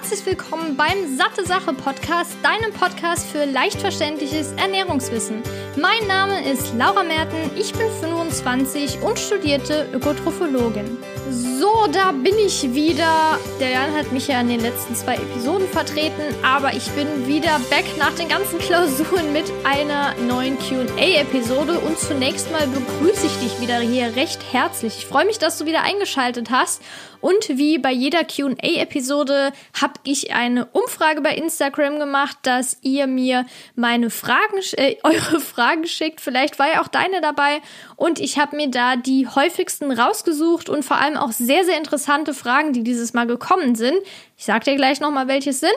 herzlich willkommen beim Satte Sache Podcast, deinem Podcast für leicht verständliches Ernährungswissen. Mein Name ist Laura Merten, ich bin 25 und studierte Ökotrophologin. So, da bin ich wieder. Der Jan hat mich ja in den letzten zwei Episoden vertreten, aber ich bin wieder back nach den ganzen Klausuren mit einer neuen QA-Episode und zunächst mal begrüße ich dich wieder hier recht herzlich. Ich freue mich, dass du wieder eingeschaltet hast und wie bei jeder QA-Episode habe ich eine Umfrage bei Instagram gemacht, dass ihr mir meine Fragen, äh, eure Fragen schickt. Vielleicht war ja auch deine dabei. Und ich habe mir da die häufigsten rausgesucht und vor allem auch sehr, sehr interessante Fragen, die dieses Mal gekommen sind. Ich sag dir gleich nochmal, welches sind.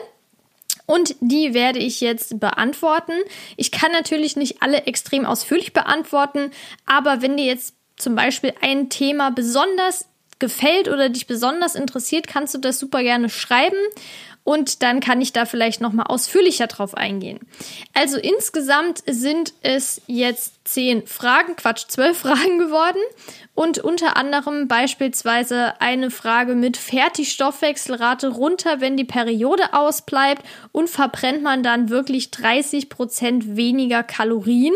Und die werde ich jetzt beantworten. Ich kann natürlich nicht alle extrem ausführlich beantworten, aber wenn dir jetzt zum Beispiel ein Thema besonders gefällt oder dich besonders interessiert, kannst du das super gerne schreiben und dann kann ich da vielleicht noch mal ausführlicher drauf eingehen. Also insgesamt sind es jetzt zehn Fragen, Quatsch, zwölf Fragen geworden und unter anderem beispielsweise eine Frage mit fährt die Stoffwechselrate runter, wenn die Periode ausbleibt und verbrennt man dann wirklich 30 Prozent weniger Kalorien?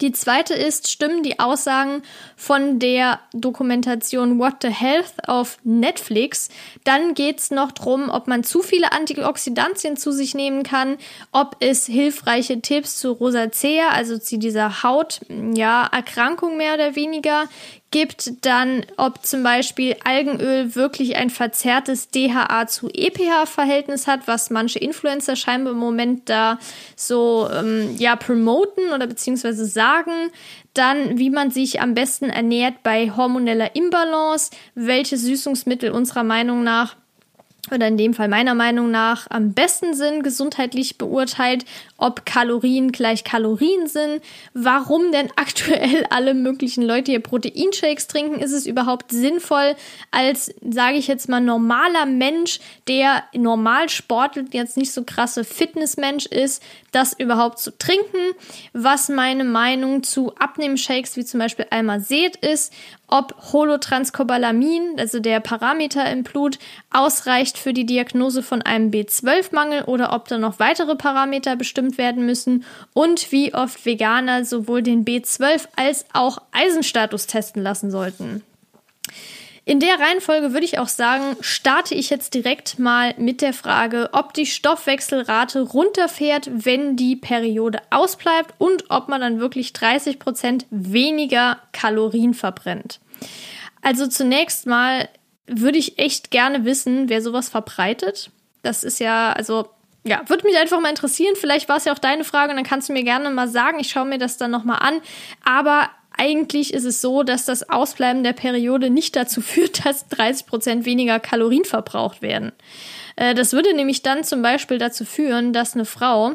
Die zweite ist, stimmen die Aussagen von der Dokumentation What the Health auf Netflix. Dann geht es noch darum, ob man zu viele Antioxidantien zu sich nehmen kann, ob es hilfreiche Tipps zu Rosacea, also zu dieser Haut, ja, Erkrankung mehr oder weniger gibt, dann ob zum Beispiel Algenöl wirklich ein verzerrtes DHA zu EPH-Verhältnis hat, was manche Influencer scheinbar im Moment da so ähm, ja promoten oder beziehungsweise sagen. Dann, wie man sich am besten ernährt bei hormoneller Imbalance, welche Süßungsmittel unserer Meinung nach oder in dem Fall meiner Meinung nach am besten sind, gesundheitlich beurteilt, ob Kalorien gleich Kalorien sind, warum denn aktuell alle möglichen Leute hier Proteinshakes trinken, ist es überhaupt sinnvoll, als, sage ich jetzt mal, normaler Mensch, der normal sportelt, jetzt nicht so krasse Fitnessmensch ist, das überhaupt zu trinken, was meine Meinung zu Abnehmshakes wie zum Beispiel Almazet ist, ob Holotranscobalamin, also der Parameter im Blut, ausreicht für die Diagnose von einem B12-Mangel oder ob da noch weitere Parameter bestimmt werden müssen und wie oft Veganer sowohl den B12 als auch Eisenstatus testen lassen sollten. In der Reihenfolge würde ich auch sagen, starte ich jetzt direkt mal mit der Frage, ob die Stoffwechselrate runterfährt, wenn die Periode ausbleibt und ob man dann wirklich 30 Prozent weniger Kalorien verbrennt. Also zunächst mal würde ich echt gerne wissen, wer sowas verbreitet. Das ist ja, also ja, würde mich einfach mal interessieren. Vielleicht war es ja auch deine Frage und dann kannst du mir gerne mal sagen. Ich schaue mir das dann nochmal an. Aber eigentlich ist es so, dass das Ausbleiben der Periode nicht dazu führt, dass 30 Prozent weniger Kalorien verbraucht werden. Äh, das würde nämlich dann zum Beispiel dazu führen, dass eine Frau,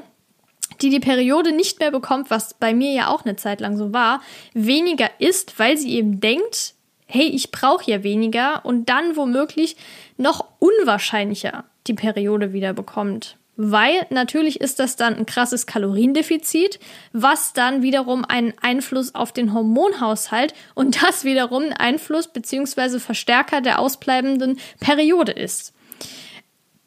die die Periode nicht mehr bekommt, was bei mir ja auch eine Zeit lang so war, weniger isst, weil sie eben denkt, hey, ich brauche ja weniger und dann womöglich noch unwahrscheinlicher die Periode wieder bekommt weil natürlich ist das dann ein krasses Kaloriendefizit, was dann wiederum einen Einfluss auf den Hormonhaushalt und das wiederum ein Einfluss bzw. Verstärker der ausbleibenden Periode ist.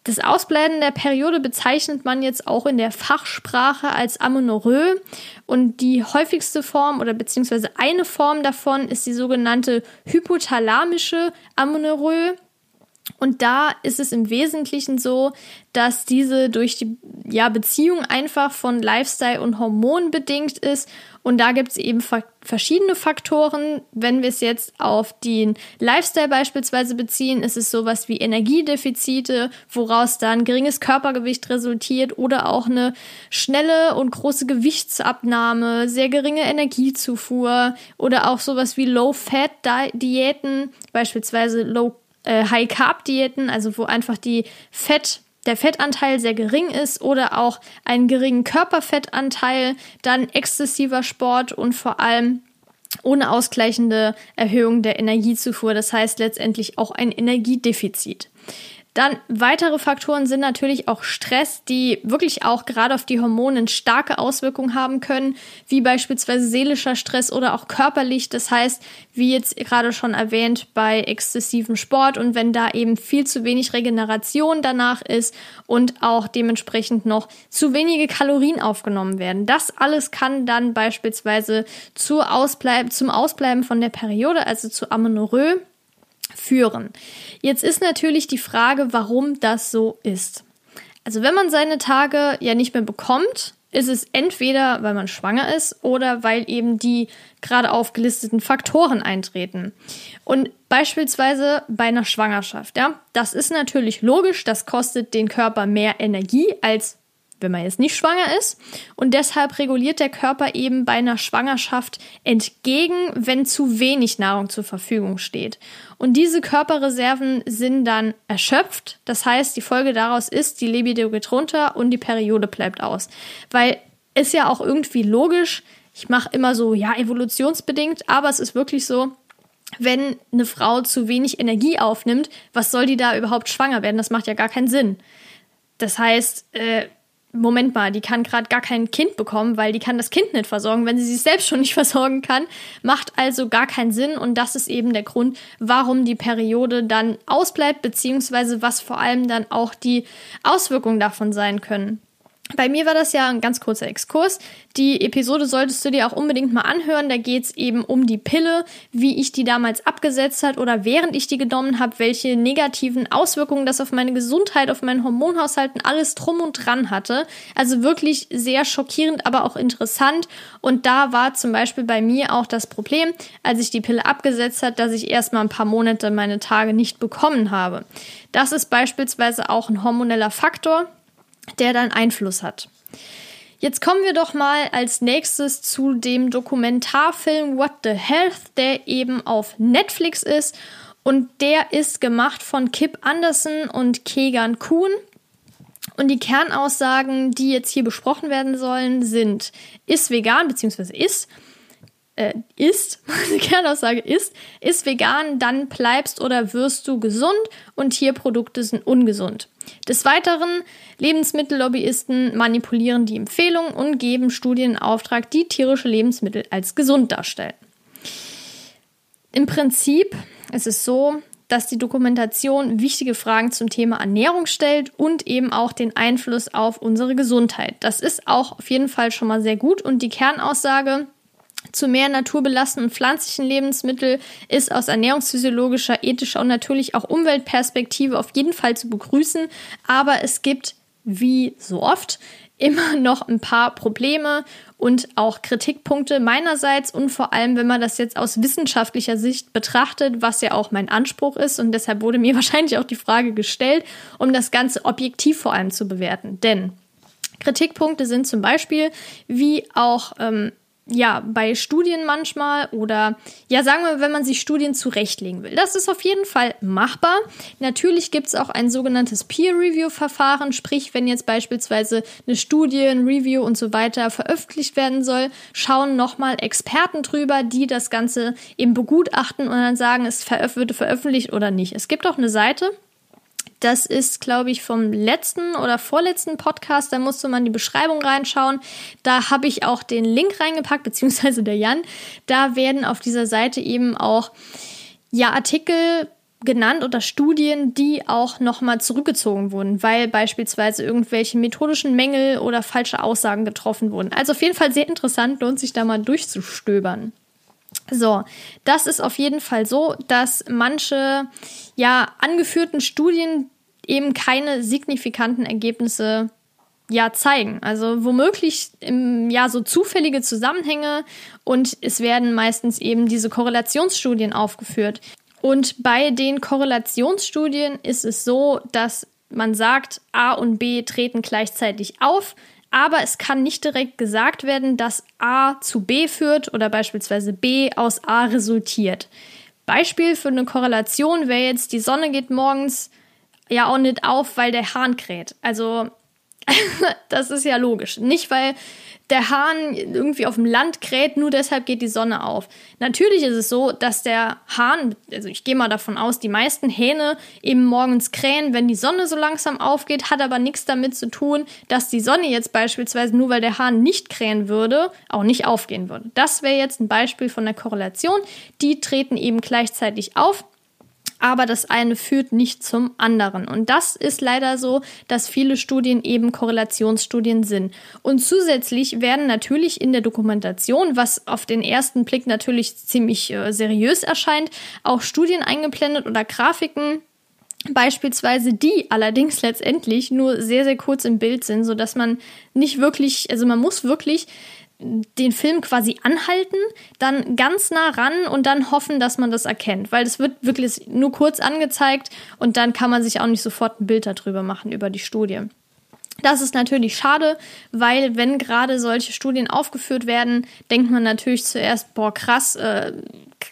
Das Ausbleiben der Periode bezeichnet man jetzt auch in der Fachsprache als Amenorrhoe und die häufigste Form oder beziehungsweise eine Form davon ist die sogenannte hypothalamische Amenorrhoe. Und da ist es im Wesentlichen so, dass diese durch die ja, Beziehung einfach von Lifestyle und Hormonen bedingt ist. Und da gibt es eben verschiedene Faktoren. Wenn wir es jetzt auf den Lifestyle beispielsweise beziehen, ist es sowas wie Energiedefizite, woraus dann geringes Körpergewicht resultiert oder auch eine schnelle und große Gewichtsabnahme, sehr geringe Energiezufuhr oder auch sowas wie Low-Fat-Diäten, beispielsweise Low äh, High-Carb-Diäten, also wo einfach die Fett der Fettanteil sehr gering ist oder auch einen geringen Körperfettanteil, dann exzessiver Sport und vor allem ohne ausgleichende Erhöhung der Energiezufuhr, das heißt letztendlich auch ein Energiedefizit. Dann weitere Faktoren sind natürlich auch Stress, die wirklich auch gerade auf die Hormone starke Auswirkungen haben können, wie beispielsweise seelischer Stress oder auch körperlich. Das heißt, wie jetzt gerade schon erwähnt, bei exzessivem Sport und wenn da eben viel zu wenig Regeneration danach ist und auch dementsprechend noch zu wenige Kalorien aufgenommen werden. Das alles kann dann beispielsweise zu Ausbleiben, zum Ausbleiben von der Periode, also zu Amenorrhoe führen. Jetzt ist natürlich die Frage, warum das so ist. Also wenn man seine Tage ja nicht mehr bekommt, ist es entweder, weil man schwanger ist oder weil eben die gerade aufgelisteten Faktoren eintreten. Und beispielsweise bei einer Schwangerschaft, ja, das ist natürlich logisch, das kostet den Körper mehr Energie als wenn man jetzt nicht schwanger ist. Und deshalb reguliert der Körper eben bei einer Schwangerschaft entgegen, wenn zu wenig Nahrung zur Verfügung steht. Und diese Körperreserven sind dann erschöpft. Das heißt, die Folge daraus ist, die Libido geht runter und die Periode bleibt aus. Weil ist ja auch irgendwie logisch. Ich mache immer so, ja, evolutionsbedingt, aber es ist wirklich so, wenn eine Frau zu wenig Energie aufnimmt, was soll die da überhaupt schwanger werden? Das macht ja gar keinen Sinn. Das heißt, äh, Moment mal, die kann gerade gar kein Kind bekommen, weil die kann das Kind nicht versorgen, wenn sie sich selbst schon nicht versorgen kann. Macht also gar keinen Sinn und das ist eben der Grund, warum die Periode dann ausbleibt, beziehungsweise was vor allem dann auch die Auswirkungen davon sein können. Bei mir war das ja ein ganz kurzer Exkurs. Die Episode solltest du dir auch unbedingt mal anhören. Da geht es eben um die Pille, wie ich die damals abgesetzt hat oder während ich die genommen habe, welche negativen Auswirkungen das auf meine Gesundheit, auf meinen Hormonhaushalten alles drum und dran hatte. Also wirklich sehr schockierend, aber auch interessant. Und da war zum Beispiel bei mir auch das Problem, als ich die Pille abgesetzt hat, dass ich erstmal ein paar Monate meine Tage nicht bekommen habe. Das ist beispielsweise auch ein hormoneller Faktor der dann Einfluss hat. Jetzt kommen wir doch mal als nächstes zu dem Dokumentarfilm What the Health, der eben auf Netflix ist und der ist gemacht von Kip Anderson und Kegan Kuhn. Und die Kernaussagen, die jetzt hier besprochen werden sollen, sind: ist vegan bzw. ist äh, ist, die Kernaussage ist, ist vegan, dann bleibst oder wirst du gesund und Tierprodukte sind ungesund. Des Weiteren, Lebensmittellobbyisten manipulieren die Empfehlungen und geben Studien in Auftrag, die tierische Lebensmittel als gesund darstellen. Im Prinzip ist es so, dass die Dokumentation wichtige Fragen zum Thema Ernährung stellt und eben auch den Einfluss auf unsere Gesundheit. Das ist auch auf jeden Fall schon mal sehr gut und die Kernaussage zu mehr naturbelassenen pflanzlichen Lebensmitteln ist aus ernährungsphysiologischer, ethischer und natürlich auch Umweltperspektive auf jeden Fall zu begrüßen. Aber es gibt, wie so oft, immer noch ein paar Probleme und auch Kritikpunkte meinerseits und vor allem, wenn man das jetzt aus wissenschaftlicher Sicht betrachtet, was ja auch mein Anspruch ist und deshalb wurde mir wahrscheinlich auch die Frage gestellt, um das Ganze objektiv vor allem zu bewerten. Denn Kritikpunkte sind zum Beispiel, wie auch ähm, ja, bei Studien manchmal oder ja, sagen wir, wenn man sich Studien zurechtlegen will. Das ist auf jeden Fall machbar. Natürlich gibt es auch ein sogenanntes Peer-Review-Verfahren, sprich, wenn jetzt beispielsweise eine Studie, ein Review und so weiter veröffentlicht werden soll, schauen nochmal Experten drüber, die das Ganze eben begutachten und dann sagen, es wird veröffentlicht oder nicht. Es gibt auch eine Seite, das ist, glaube ich, vom letzten oder vorletzten Podcast. Da musste man die Beschreibung reinschauen. Da habe ich auch den Link reingepackt, beziehungsweise der Jan. Da werden auf dieser Seite eben auch ja, Artikel genannt oder Studien, die auch nochmal zurückgezogen wurden, weil beispielsweise irgendwelche methodischen Mängel oder falsche Aussagen getroffen wurden. Also auf jeden Fall sehr interessant, lohnt sich da mal durchzustöbern. So, das ist auf jeden Fall so, dass manche ja angeführten Studien eben keine signifikanten Ergebnisse ja zeigen. Also womöglich im, ja so zufällige Zusammenhänge und es werden meistens eben diese Korrelationsstudien aufgeführt. Und bei den Korrelationsstudien ist es so, dass man sagt, A und B treten gleichzeitig auf, aber es kann nicht direkt gesagt werden, dass A zu B führt oder beispielsweise B aus A resultiert. Beispiel für eine Korrelation wäre jetzt, die Sonne geht morgens ja auch nicht auf, weil der Hahn kräht. Also das ist ja logisch. Nicht, weil der Hahn irgendwie auf dem Land kräht, nur deshalb geht die Sonne auf. Natürlich ist es so, dass der Hahn, also ich gehe mal davon aus, die meisten Hähne eben morgens krähen, wenn die Sonne so langsam aufgeht, hat aber nichts damit zu tun, dass die Sonne jetzt beispielsweise nur weil der Hahn nicht krähen würde, auch nicht aufgehen würde. Das wäre jetzt ein Beispiel von der Korrelation. Die treten eben gleichzeitig auf aber das eine führt nicht zum anderen. Und das ist leider so, dass viele Studien eben Korrelationsstudien sind. Und zusätzlich werden natürlich in der Dokumentation, was auf den ersten Blick natürlich ziemlich äh, seriös erscheint, auch Studien eingeblendet oder Grafiken, Beispielsweise die allerdings letztendlich nur sehr, sehr kurz im Bild sind, so dass man nicht wirklich, also man muss wirklich den Film quasi anhalten, dann ganz nah ran und dann hoffen, dass man das erkennt, weil es wird wirklich nur kurz angezeigt und dann kann man sich auch nicht sofort ein Bild darüber machen über die Studie. Das ist natürlich schade, weil wenn gerade solche Studien aufgeführt werden, denkt man natürlich zuerst, boah, krass, äh,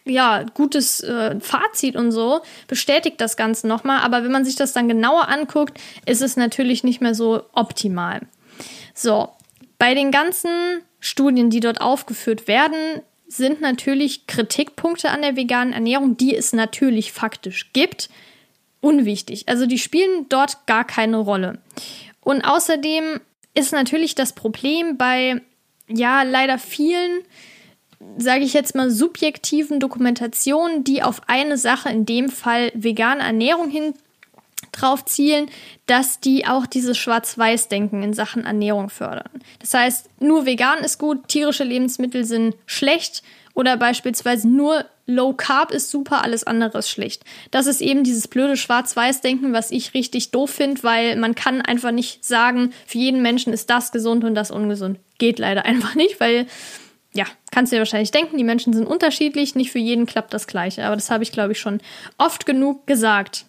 ja, gutes äh, Fazit und so, bestätigt das Ganze nochmal. Aber wenn man sich das dann genauer anguckt, ist es natürlich nicht mehr so optimal. So, bei den ganzen Studien, die dort aufgeführt werden, sind natürlich Kritikpunkte an der veganen Ernährung, die es natürlich faktisch gibt, unwichtig. Also die spielen dort gar keine Rolle. Und außerdem ist natürlich das Problem bei, ja, leider vielen, sage ich jetzt mal, subjektiven Dokumentationen, die auf eine Sache, in dem Fall vegane Ernährung hin drauf zielen, dass die auch dieses Schwarz-Weiß-Denken in Sachen Ernährung fördern. Das heißt, nur vegan ist gut, tierische Lebensmittel sind schlecht oder beispielsweise nur Low Carb ist super, alles andere ist schlecht. Das ist eben dieses blöde Schwarz-Weiß-Denken, was ich richtig doof finde, weil man kann einfach nicht sagen, für jeden Menschen ist das gesund und das ungesund. Geht leider einfach nicht, weil ja, kannst du dir wahrscheinlich denken, die Menschen sind unterschiedlich, nicht für jeden klappt das Gleiche. Aber das habe ich, glaube ich, schon oft genug gesagt.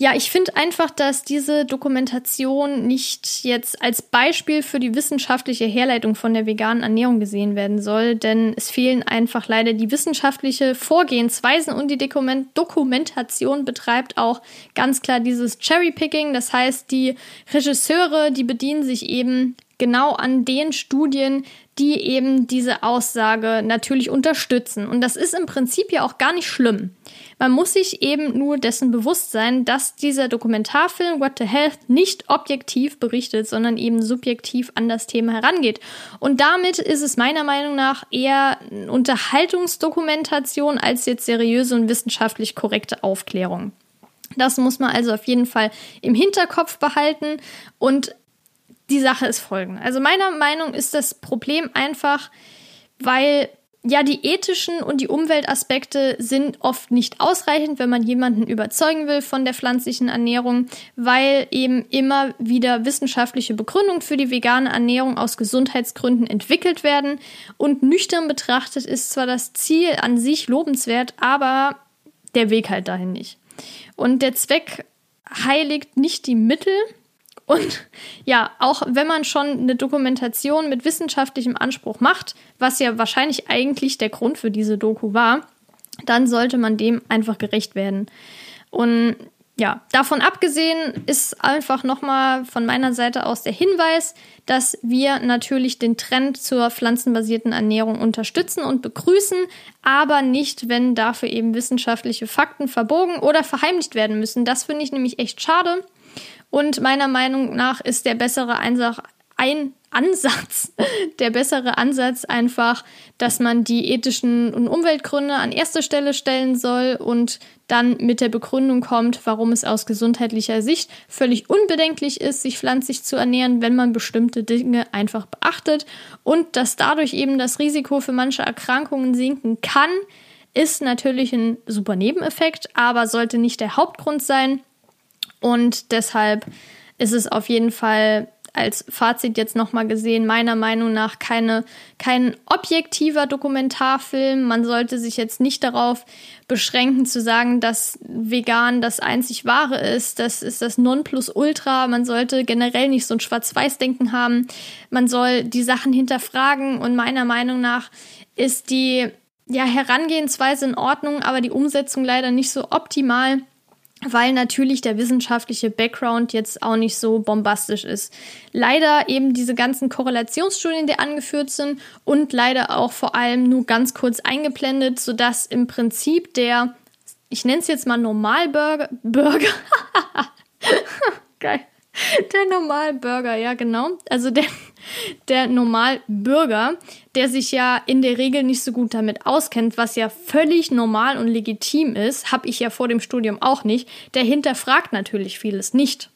Ja, ich finde einfach, dass diese Dokumentation nicht jetzt als Beispiel für die wissenschaftliche Herleitung von der veganen Ernährung gesehen werden soll, denn es fehlen einfach leider die wissenschaftliche Vorgehensweisen und die Dokument Dokumentation betreibt auch ganz klar dieses Cherry-Picking. Das heißt, die Regisseure, die bedienen sich eben genau an den Studien, die eben diese Aussage natürlich unterstützen. Und das ist im Prinzip ja auch gar nicht schlimm. Man muss sich eben nur dessen bewusst sein, dass dieser Dokumentarfilm What the Health nicht objektiv berichtet, sondern eben subjektiv an das Thema herangeht. Und damit ist es meiner Meinung nach eher Unterhaltungsdokumentation als jetzt seriöse und wissenschaftlich korrekte Aufklärung. Das muss man also auf jeden Fall im Hinterkopf behalten und die Sache ist folgende. Also meiner Meinung ist das Problem einfach, weil ja, die ethischen und die Umweltaspekte sind oft nicht ausreichend, wenn man jemanden überzeugen will von der pflanzlichen Ernährung, weil eben immer wieder wissenschaftliche Begründungen für die vegane Ernährung aus Gesundheitsgründen entwickelt werden. Und nüchtern betrachtet ist zwar das Ziel an sich lobenswert, aber der Weg halt dahin nicht. Und der Zweck heiligt nicht die Mittel, und ja, auch wenn man schon eine Dokumentation mit wissenschaftlichem Anspruch macht, was ja wahrscheinlich eigentlich der Grund für diese Doku war, dann sollte man dem einfach gerecht werden. Und ja, davon abgesehen ist einfach nochmal von meiner Seite aus der Hinweis, dass wir natürlich den Trend zur pflanzenbasierten Ernährung unterstützen und begrüßen, aber nicht, wenn dafür eben wissenschaftliche Fakten verbogen oder verheimlicht werden müssen. Das finde ich nämlich echt schade. Und meiner Meinung nach ist der bessere Einsach, ein Ansatz, der bessere Ansatz einfach, dass man die ethischen und Umweltgründe an erste Stelle stellen soll und dann mit der Begründung kommt, warum es aus gesundheitlicher Sicht völlig unbedenklich ist, sich pflanzlich zu ernähren, wenn man bestimmte Dinge einfach beachtet und dass dadurch eben das Risiko für manche Erkrankungen sinken kann, ist natürlich ein super Nebeneffekt, aber sollte nicht der Hauptgrund sein. Und deshalb ist es auf jeden Fall als Fazit jetzt nochmal gesehen, meiner Meinung nach keine, kein objektiver Dokumentarfilm. Man sollte sich jetzt nicht darauf beschränken zu sagen, dass vegan das einzig wahre ist. Das ist das Nonplusultra. Man sollte generell nicht so ein Schwarz-Weiß-Denken haben. Man soll die Sachen hinterfragen und meiner Meinung nach ist die ja, Herangehensweise in Ordnung, aber die Umsetzung leider nicht so optimal. Weil natürlich der wissenschaftliche Background jetzt auch nicht so bombastisch ist. Leider eben diese ganzen Korrelationsstudien, die angeführt sind und leider auch vor allem nur ganz kurz eingeblendet, sodass im Prinzip der, ich nenne es jetzt mal Normalburger, Burger, geil, der Normalburger, ja genau, also der, der Normalbürger, der sich ja in der Regel nicht so gut damit auskennt, was ja völlig normal und legitim ist, habe ich ja vor dem Studium auch nicht, der hinterfragt natürlich vieles nicht.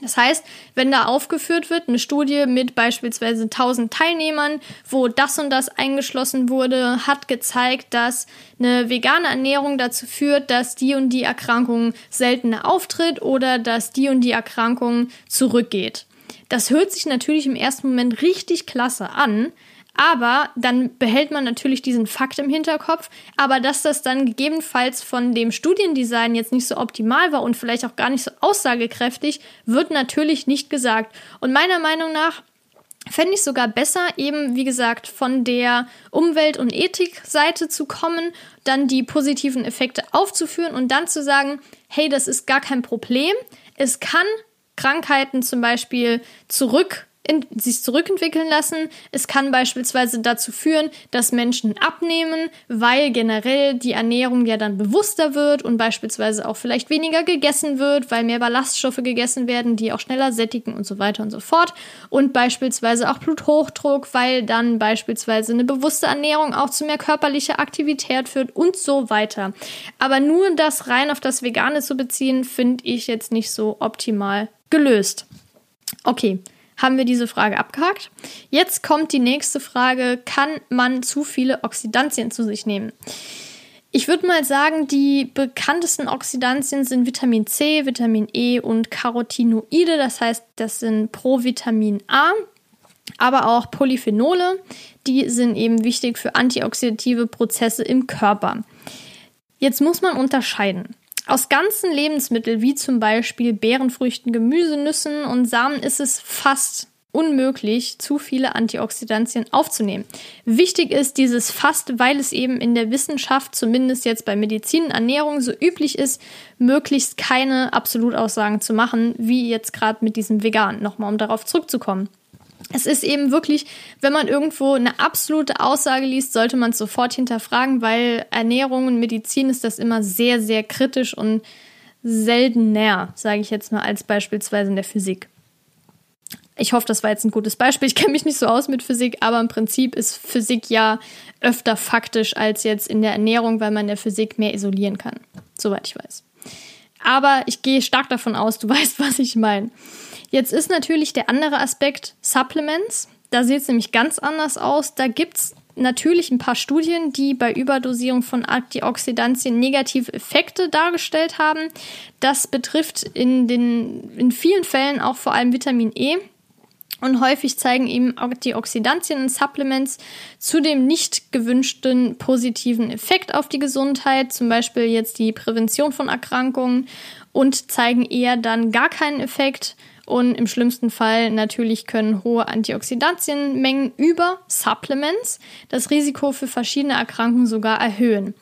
Das heißt, wenn da aufgeführt wird, eine Studie mit beispielsweise 1000 Teilnehmern, wo das und das eingeschlossen wurde, hat gezeigt, dass eine vegane Ernährung dazu führt, dass die und die Erkrankung seltener auftritt oder dass die und die Erkrankung zurückgeht. Das hört sich natürlich im ersten Moment richtig klasse an, aber dann behält man natürlich diesen Fakt im Hinterkopf. Aber dass das dann gegebenenfalls von dem Studiendesign jetzt nicht so optimal war und vielleicht auch gar nicht so aussagekräftig, wird natürlich nicht gesagt. Und meiner Meinung nach fände ich sogar besser, eben wie gesagt, von der Umwelt- und Ethikseite zu kommen, dann die positiven Effekte aufzuführen und dann zu sagen, hey, das ist gar kein Problem. Es kann Krankheiten zum Beispiel zurück in, sich zurückentwickeln lassen. Es kann beispielsweise dazu führen, dass Menschen abnehmen, weil generell die Ernährung ja dann bewusster wird und beispielsweise auch vielleicht weniger gegessen wird, weil mehr Ballaststoffe gegessen werden, die auch schneller sättigen und so weiter und so fort. Und beispielsweise auch Bluthochdruck, weil dann beispielsweise eine bewusste Ernährung auch zu mehr körperlicher Aktivität führt und so weiter. Aber nur das rein auf das Vegane zu beziehen, finde ich jetzt nicht so optimal gelöst. Okay, haben wir diese Frage abgehakt. Jetzt kommt die nächste Frage, kann man zu viele Oxidantien zu sich nehmen? Ich würde mal sagen, die bekanntesten Oxidantien sind Vitamin C, Vitamin E und Carotinoide, das heißt, das sind Provitamin A, aber auch Polyphenole, die sind eben wichtig für antioxidative Prozesse im Körper. Jetzt muss man unterscheiden. Aus ganzen Lebensmitteln wie zum Beispiel Beerenfrüchten, Gemüse, Nüssen und Samen ist es fast unmöglich, zu viele Antioxidantien aufzunehmen. Wichtig ist dieses fast, weil es eben in der Wissenschaft, zumindest jetzt bei Medizin und Ernährung, so üblich ist, möglichst keine Absolutaussagen zu machen, wie jetzt gerade mit diesem Vegan, nochmal um darauf zurückzukommen es ist eben wirklich, wenn man irgendwo eine absolute Aussage liest, sollte man es sofort hinterfragen, weil Ernährung und Medizin ist das immer sehr, sehr kritisch und seltener, sage ich jetzt mal, als beispielsweise in der Physik. Ich hoffe, das war jetzt ein gutes Beispiel. Ich kenne mich nicht so aus mit Physik, aber im Prinzip ist Physik ja öfter faktisch als jetzt in der Ernährung, weil man in der Physik mehr isolieren kann, soweit ich weiß. Aber ich gehe stark davon aus, du weißt, was ich meine. Jetzt ist natürlich der andere Aspekt Supplements. Da sieht es nämlich ganz anders aus. Da gibt es natürlich ein paar Studien, die bei Überdosierung von Antioxidantien negative Effekte dargestellt haben. Das betrifft in, den, in vielen Fällen auch vor allem Vitamin E. Und häufig zeigen eben Antioxidantien in Supplements zu dem nicht gewünschten positiven Effekt auf die Gesundheit, zum Beispiel jetzt die Prävention von Erkrankungen und zeigen eher dann gar keinen Effekt und im schlimmsten Fall natürlich können hohe Antioxidantienmengen über Supplements das Risiko für verschiedene Erkrankungen sogar erhöhen.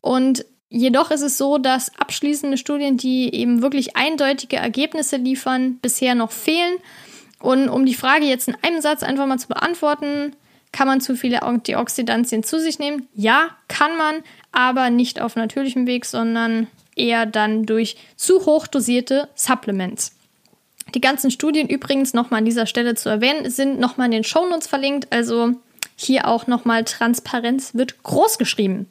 Und jedoch ist es so, dass abschließende Studien, die eben wirklich eindeutige Ergebnisse liefern, bisher noch fehlen. Und um die Frage jetzt in einem Satz einfach mal zu beantworten, kann man zu viele Antioxidantien zu sich nehmen? Ja, kann man, aber nicht auf natürlichem Weg, sondern eher dann durch zu hoch dosierte Supplements. Die ganzen Studien übrigens nochmal an dieser Stelle zu erwähnen, sind nochmal in den Shownotes verlinkt. Also hier auch nochmal Transparenz wird groß geschrieben.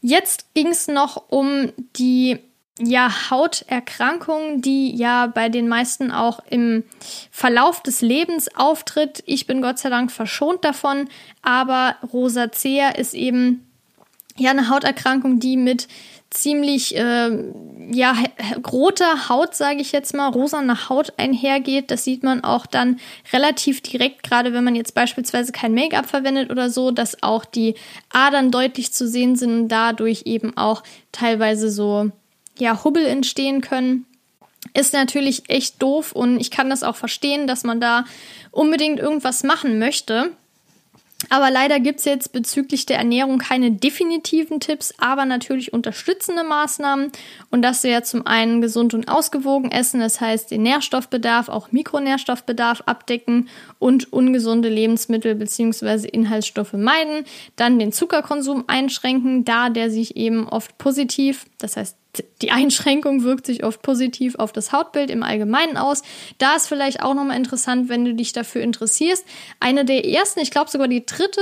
Jetzt ging es noch um die ja, Hauterkrankung, die ja bei den meisten auch im Verlauf des Lebens auftritt. Ich bin Gott sei Dank verschont davon, aber Rosacea ist eben ja eine Hauterkrankung, die mit ziemlich äh, ja roter Haut, sage ich jetzt mal, rosane Haut einhergeht. Das sieht man auch dann relativ direkt, gerade wenn man jetzt beispielsweise kein Make-up verwendet oder so, dass auch die Adern deutlich zu sehen sind und dadurch eben auch teilweise so ja Hubbel entstehen können. Ist natürlich echt doof und ich kann das auch verstehen, dass man da unbedingt irgendwas machen möchte. Aber leider gibt es jetzt bezüglich der Ernährung keine definitiven Tipps, aber natürlich unterstützende Maßnahmen. Und das wäre zum einen gesund und ausgewogen essen, das heißt den Nährstoffbedarf, auch Mikronährstoffbedarf abdecken und ungesunde Lebensmittel bzw. Inhaltsstoffe meiden. Dann den Zuckerkonsum einschränken, da der sich eben oft positiv, das heißt die Einschränkung wirkt sich oft positiv auf das Hautbild im Allgemeinen aus. Da ist vielleicht auch nochmal interessant, wenn du dich dafür interessierst. Eine der ersten, ich glaube sogar die dritte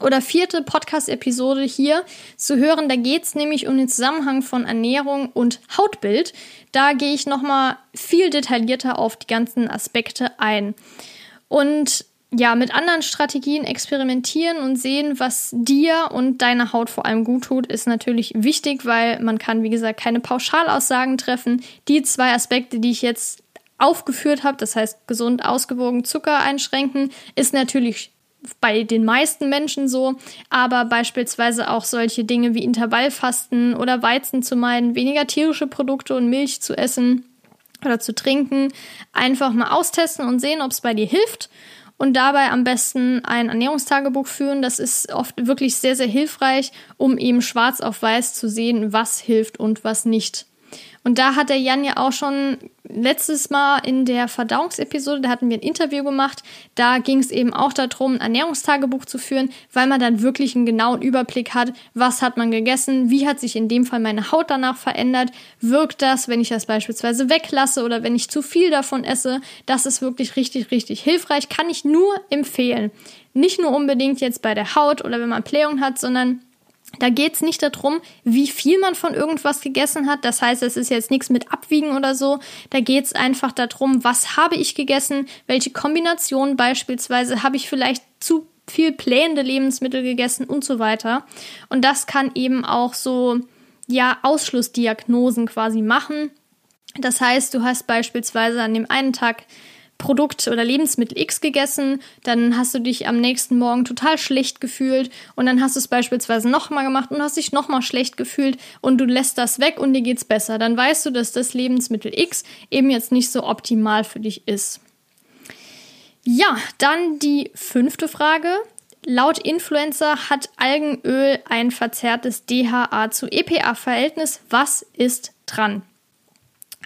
oder vierte Podcast-Episode hier zu hören. Da geht es nämlich um den Zusammenhang von Ernährung und Hautbild. Da gehe ich nochmal viel detaillierter auf die ganzen Aspekte ein. Und ja, mit anderen Strategien experimentieren und sehen, was dir und deiner Haut vor allem gut tut, ist natürlich wichtig, weil man kann, wie gesagt, keine Pauschalaussagen treffen. Die zwei Aspekte, die ich jetzt aufgeführt habe, das heißt gesund, ausgewogen, Zucker einschränken, ist natürlich bei den meisten Menschen so, aber beispielsweise auch solche Dinge wie Intervallfasten oder Weizen zu meiden, weniger tierische Produkte und Milch zu essen oder zu trinken, einfach mal austesten und sehen, ob es bei dir hilft und dabei am besten ein Ernährungstagebuch führen. Das ist oft wirklich sehr, sehr hilfreich, um eben schwarz auf weiß zu sehen, was hilft und was nicht. Und da hat der Jan ja auch schon letztes Mal in der Verdauungsepisode, da hatten wir ein Interview gemacht, da ging es eben auch darum, ein Ernährungstagebuch zu führen, weil man dann wirklich einen genauen Überblick hat, was hat man gegessen, wie hat sich in dem Fall meine Haut danach verändert, wirkt das, wenn ich das beispielsweise weglasse oder wenn ich zu viel davon esse. Das ist wirklich richtig, richtig hilfreich, kann ich nur empfehlen. Nicht nur unbedingt jetzt bei der Haut oder wenn man Blähung hat, sondern da geht es nicht darum, wie viel man von irgendwas gegessen hat. Das heißt, es ist jetzt nichts mit Abwiegen oder so. Da geht es einfach darum, was habe ich gegessen, welche Kombination beispielsweise habe ich vielleicht zu viel plänende Lebensmittel gegessen und so weiter. Und das kann eben auch so, ja, Ausschlussdiagnosen quasi machen. Das heißt, du hast beispielsweise an dem einen Tag Produkt oder Lebensmittel X gegessen, dann hast du dich am nächsten Morgen total schlecht gefühlt und dann hast du es beispielsweise nochmal gemacht und hast dich nochmal schlecht gefühlt und du lässt das weg und dir geht's besser. Dann weißt du, dass das Lebensmittel X eben jetzt nicht so optimal für dich ist. Ja, dann die fünfte Frage. Laut Influencer hat Algenöl ein verzerrtes DHA zu EPA-Verhältnis. Was ist dran?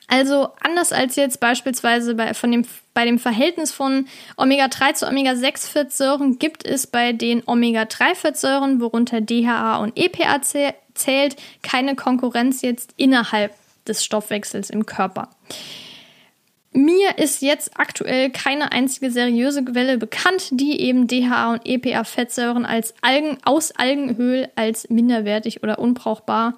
Also anders als jetzt beispielsweise bei, von dem, bei dem Verhältnis von Omega-3 zu Omega-6-Fettsäuren gibt es bei den Omega-3-Fettsäuren, worunter DHA und EPA zählt, keine Konkurrenz jetzt innerhalb des Stoffwechsels im Körper. Mir ist jetzt aktuell keine einzige seriöse Quelle bekannt, die eben DHA und EPA-Fettsäuren als Algen aus Algenöl als minderwertig oder unbrauchbar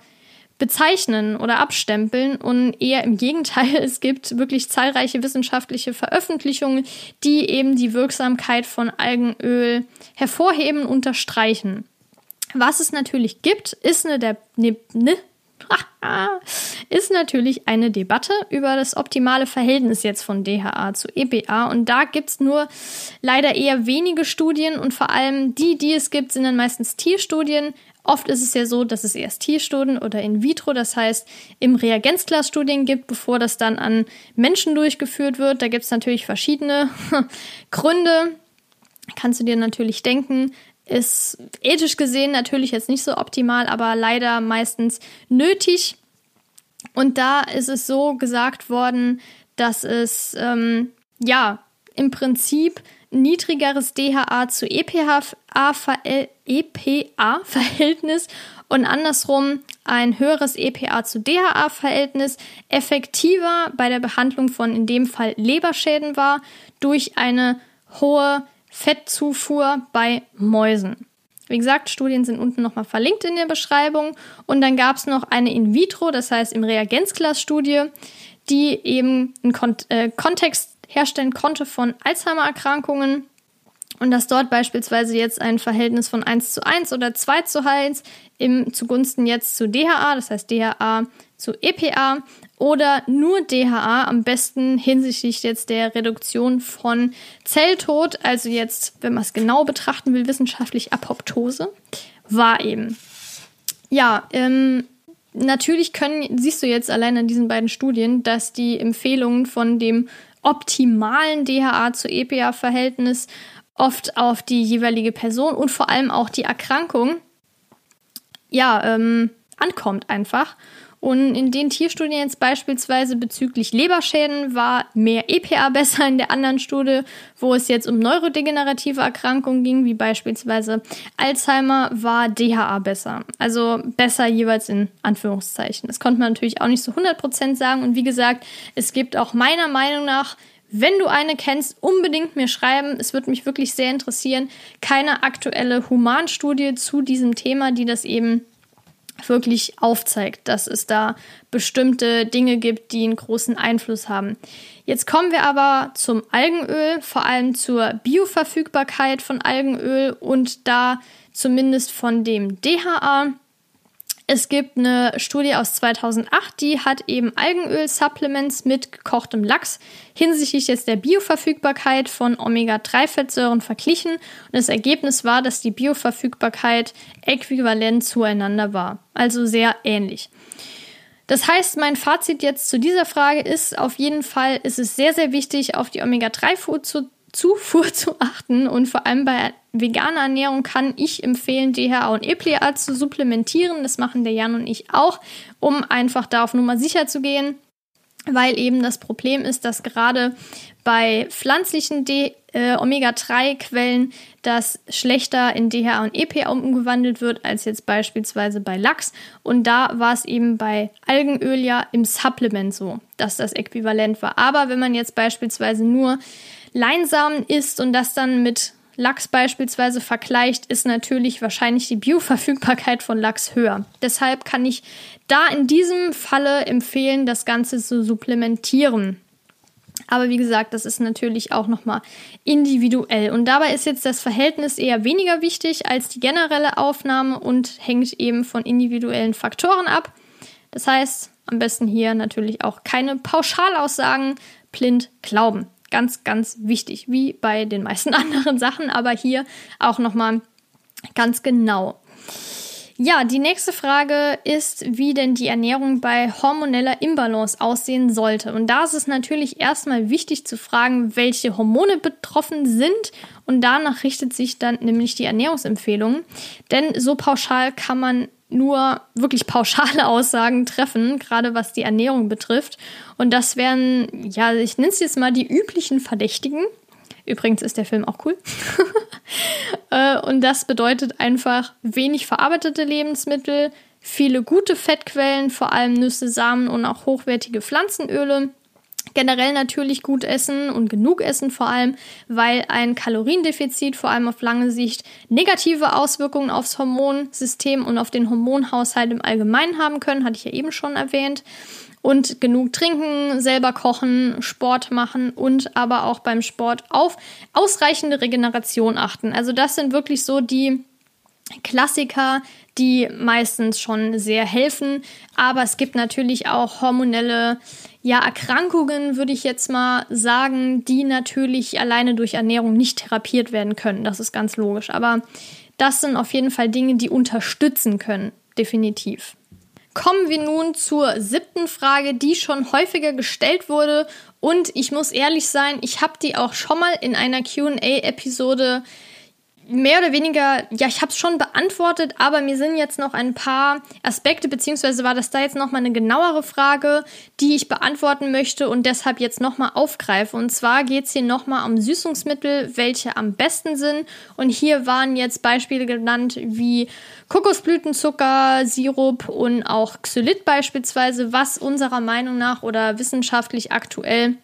bezeichnen oder abstempeln und eher im Gegenteil, es gibt wirklich zahlreiche wissenschaftliche Veröffentlichungen, die eben die Wirksamkeit von Algenöl hervorheben, unterstreichen. Was es natürlich gibt, ist eine, der, ne, ne, ist natürlich eine Debatte über das optimale Verhältnis jetzt von DHA zu EPA. Und da gibt es nur leider eher wenige Studien und vor allem die, die es gibt, sind dann meistens Tierstudien. Oft ist es ja so, dass es erst Tierstudien oder in vitro, das heißt im Reagenzglas Studien gibt, bevor das dann an Menschen durchgeführt wird. Da gibt es natürlich verschiedene Gründe. Kannst du dir natürlich denken, ist ethisch gesehen natürlich jetzt nicht so optimal, aber leider meistens nötig. Und da ist es so gesagt worden, dass es ähm, ja im Prinzip niedrigeres DHA zu EPA-Verhältnis und andersrum ein höheres EPA zu DHA-Verhältnis effektiver bei der Behandlung von in dem Fall Leberschäden war durch eine hohe Fettzufuhr bei Mäusen. Wie gesagt, Studien sind unten nochmal verlinkt in der Beschreibung. Und dann gab es noch eine In-vitro, das heißt im Reagenzglas-Studie, die eben einen Kont äh, Kontext herstellen konnte von Alzheimer-Erkrankungen und dass dort beispielsweise jetzt ein Verhältnis von 1 zu 1 oder 2 zu 1 im, zugunsten jetzt zu DHA, das heißt DHA zu EPA oder nur DHA am besten hinsichtlich jetzt der Reduktion von Zelltod, also jetzt, wenn man es genau betrachten will, wissenschaftlich Apoptose, war eben. Ja, ähm, natürlich können, siehst du jetzt allein an diesen beiden Studien, dass die Empfehlungen von dem optimalen DHA zu EPA-Verhältnis oft auf die jeweilige Person und vor allem auch die Erkrankung ja ähm, ankommt einfach. Und in den Tierstudien jetzt beispielsweise bezüglich Leberschäden war mehr EPA besser in der anderen Studie, wo es jetzt um neurodegenerative Erkrankungen ging, wie beispielsweise Alzheimer, war DHA besser. Also besser jeweils in Anführungszeichen. Das konnte man natürlich auch nicht so 100% sagen. Und wie gesagt, es gibt auch meiner Meinung nach wenn du eine kennst, unbedingt mir schreiben. Es würde mich wirklich sehr interessieren. Keine aktuelle Humanstudie zu diesem Thema, die das eben wirklich aufzeigt, dass es da bestimmte Dinge gibt, die einen großen Einfluss haben. Jetzt kommen wir aber zum Algenöl, vor allem zur Bioverfügbarkeit von Algenöl und da zumindest von dem DHA. Es gibt eine Studie aus 2008, die hat eben Algenöl-Supplements mit gekochtem Lachs hinsichtlich jetzt der Bioverfügbarkeit von Omega-3-Fettsäuren verglichen. Und das Ergebnis war, dass die Bioverfügbarkeit äquivalent zueinander war, also sehr ähnlich. Das heißt, mein Fazit jetzt zu dieser Frage ist, auf jeden Fall ist es sehr, sehr wichtig, auf die Omega-3-Food zu Zufuhr zu achten und vor allem bei veganer Ernährung kann ich empfehlen, DHA und EPA zu supplementieren. Das machen der Jan und ich auch, um einfach da auf Nummer sicher zu gehen, weil eben das Problem ist, dass gerade bei pflanzlichen äh, Omega-3-Quellen das schlechter in DHA und EPA umgewandelt wird als jetzt beispielsweise bei Lachs. Und da war es eben bei Algenöl ja im Supplement so, dass das äquivalent war. Aber wenn man jetzt beispielsweise nur Leinsamen isst und das dann mit Lachs beispielsweise vergleicht, ist natürlich wahrscheinlich die Bioverfügbarkeit von Lachs höher. Deshalb kann ich da in diesem Falle empfehlen, das Ganze zu supplementieren. Aber wie gesagt, das ist natürlich auch nochmal individuell. Und dabei ist jetzt das Verhältnis eher weniger wichtig als die generelle Aufnahme und hängt eben von individuellen Faktoren ab. Das heißt, am besten hier natürlich auch keine Pauschalaussagen blind glauben. Ganz, ganz wichtig, wie bei den meisten anderen Sachen, aber hier auch nochmal ganz genau. Ja, die nächste Frage ist, wie denn die Ernährung bei hormoneller Imbalance aussehen sollte. Und da ist es natürlich erstmal wichtig zu fragen, welche Hormone betroffen sind. Und danach richtet sich dann nämlich die Ernährungsempfehlung. Denn so pauschal kann man nur wirklich pauschale Aussagen treffen, gerade was die Ernährung betrifft. Und das wären, ja, ich nenne es jetzt mal die üblichen Verdächtigen. Übrigens ist der Film auch cool. Äh, und das bedeutet einfach wenig verarbeitete Lebensmittel, viele gute Fettquellen, vor allem Nüsse, Samen und auch hochwertige Pflanzenöle generell natürlich gut essen und genug essen vor allem, weil ein Kaloriendefizit vor allem auf lange Sicht negative Auswirkungen aufs Hormonsystem und auf den Hormonhaushalt im Allgemeinen haben können, hatte ich ja eben schon erwähnt. Und genug trinken, selber kochen, Sport machen und aber auch beim Sport auf ausreichende Regeneration achten. Also das sind wirklich so die Klassiker, die meistens schon sehr helfen. Aber es gibt natürlich auch hormonelle ja, Erkrankungen, würde ich jetzt mal sagen, die natürlich alleine durch Ernährung nicht therapiert werden können. Das ist ganz logisch. Aber das sind auf jeden Fall Dinge, die unterstützen können. Definitiv. Kommen wir nun zur siebten Frage, die schon häufiger gestellt wurde. Und ich muss ehrlich sein, ich habe die auch schon mal in einer QA-Episode mehr oder weniger, ja, ich habe es schon beantwortet, aber mir sind jetzt noch ein paar Aspekte, beziehungsweise war das da jetzt nochmal eine genauere Frage, die ich beantworten möchte und deshalb jetzt nochmal aufgreife. Und zwar geht es hier nochmal um Süßungsmittel, welche am besten sind. Und hier waren jetzt Beispiele genannt wie Kokosblütenzucker, Sirup und auch Xylit beispielsweise, was unserer Meinung nach oder wissenschaftlich aktuell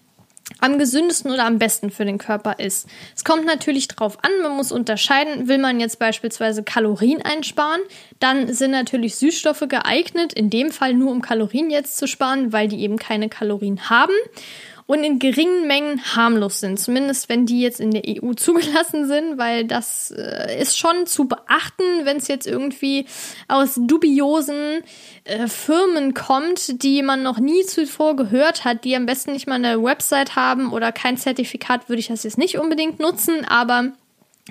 am gesündesten oder am besten für den Körper ist. Es kommt natürlich drauf an, man muss unterscheiden, will man jetzt beispielsweise Kalorien einsparen, dann sind natürlich Süßstoffe geeignet, in dem Fall nur um Kalorien jetzt zu sparen, weil die eben keine Kalorien haben und in geringen Mengen harmlos sind. Zumindest wenn die jetzt in der EU zugelassen sind, weil das äh, ist schon zu beachten, wenn es jetzt irgendwie aus dubiosen äh, Firmen kommt, die man noch nie zuvor gehört hat, die am besten nicht mal eine Website haben oder kein Zertifikat, würde ich das jetzt nicht unbedingt nutzen, aber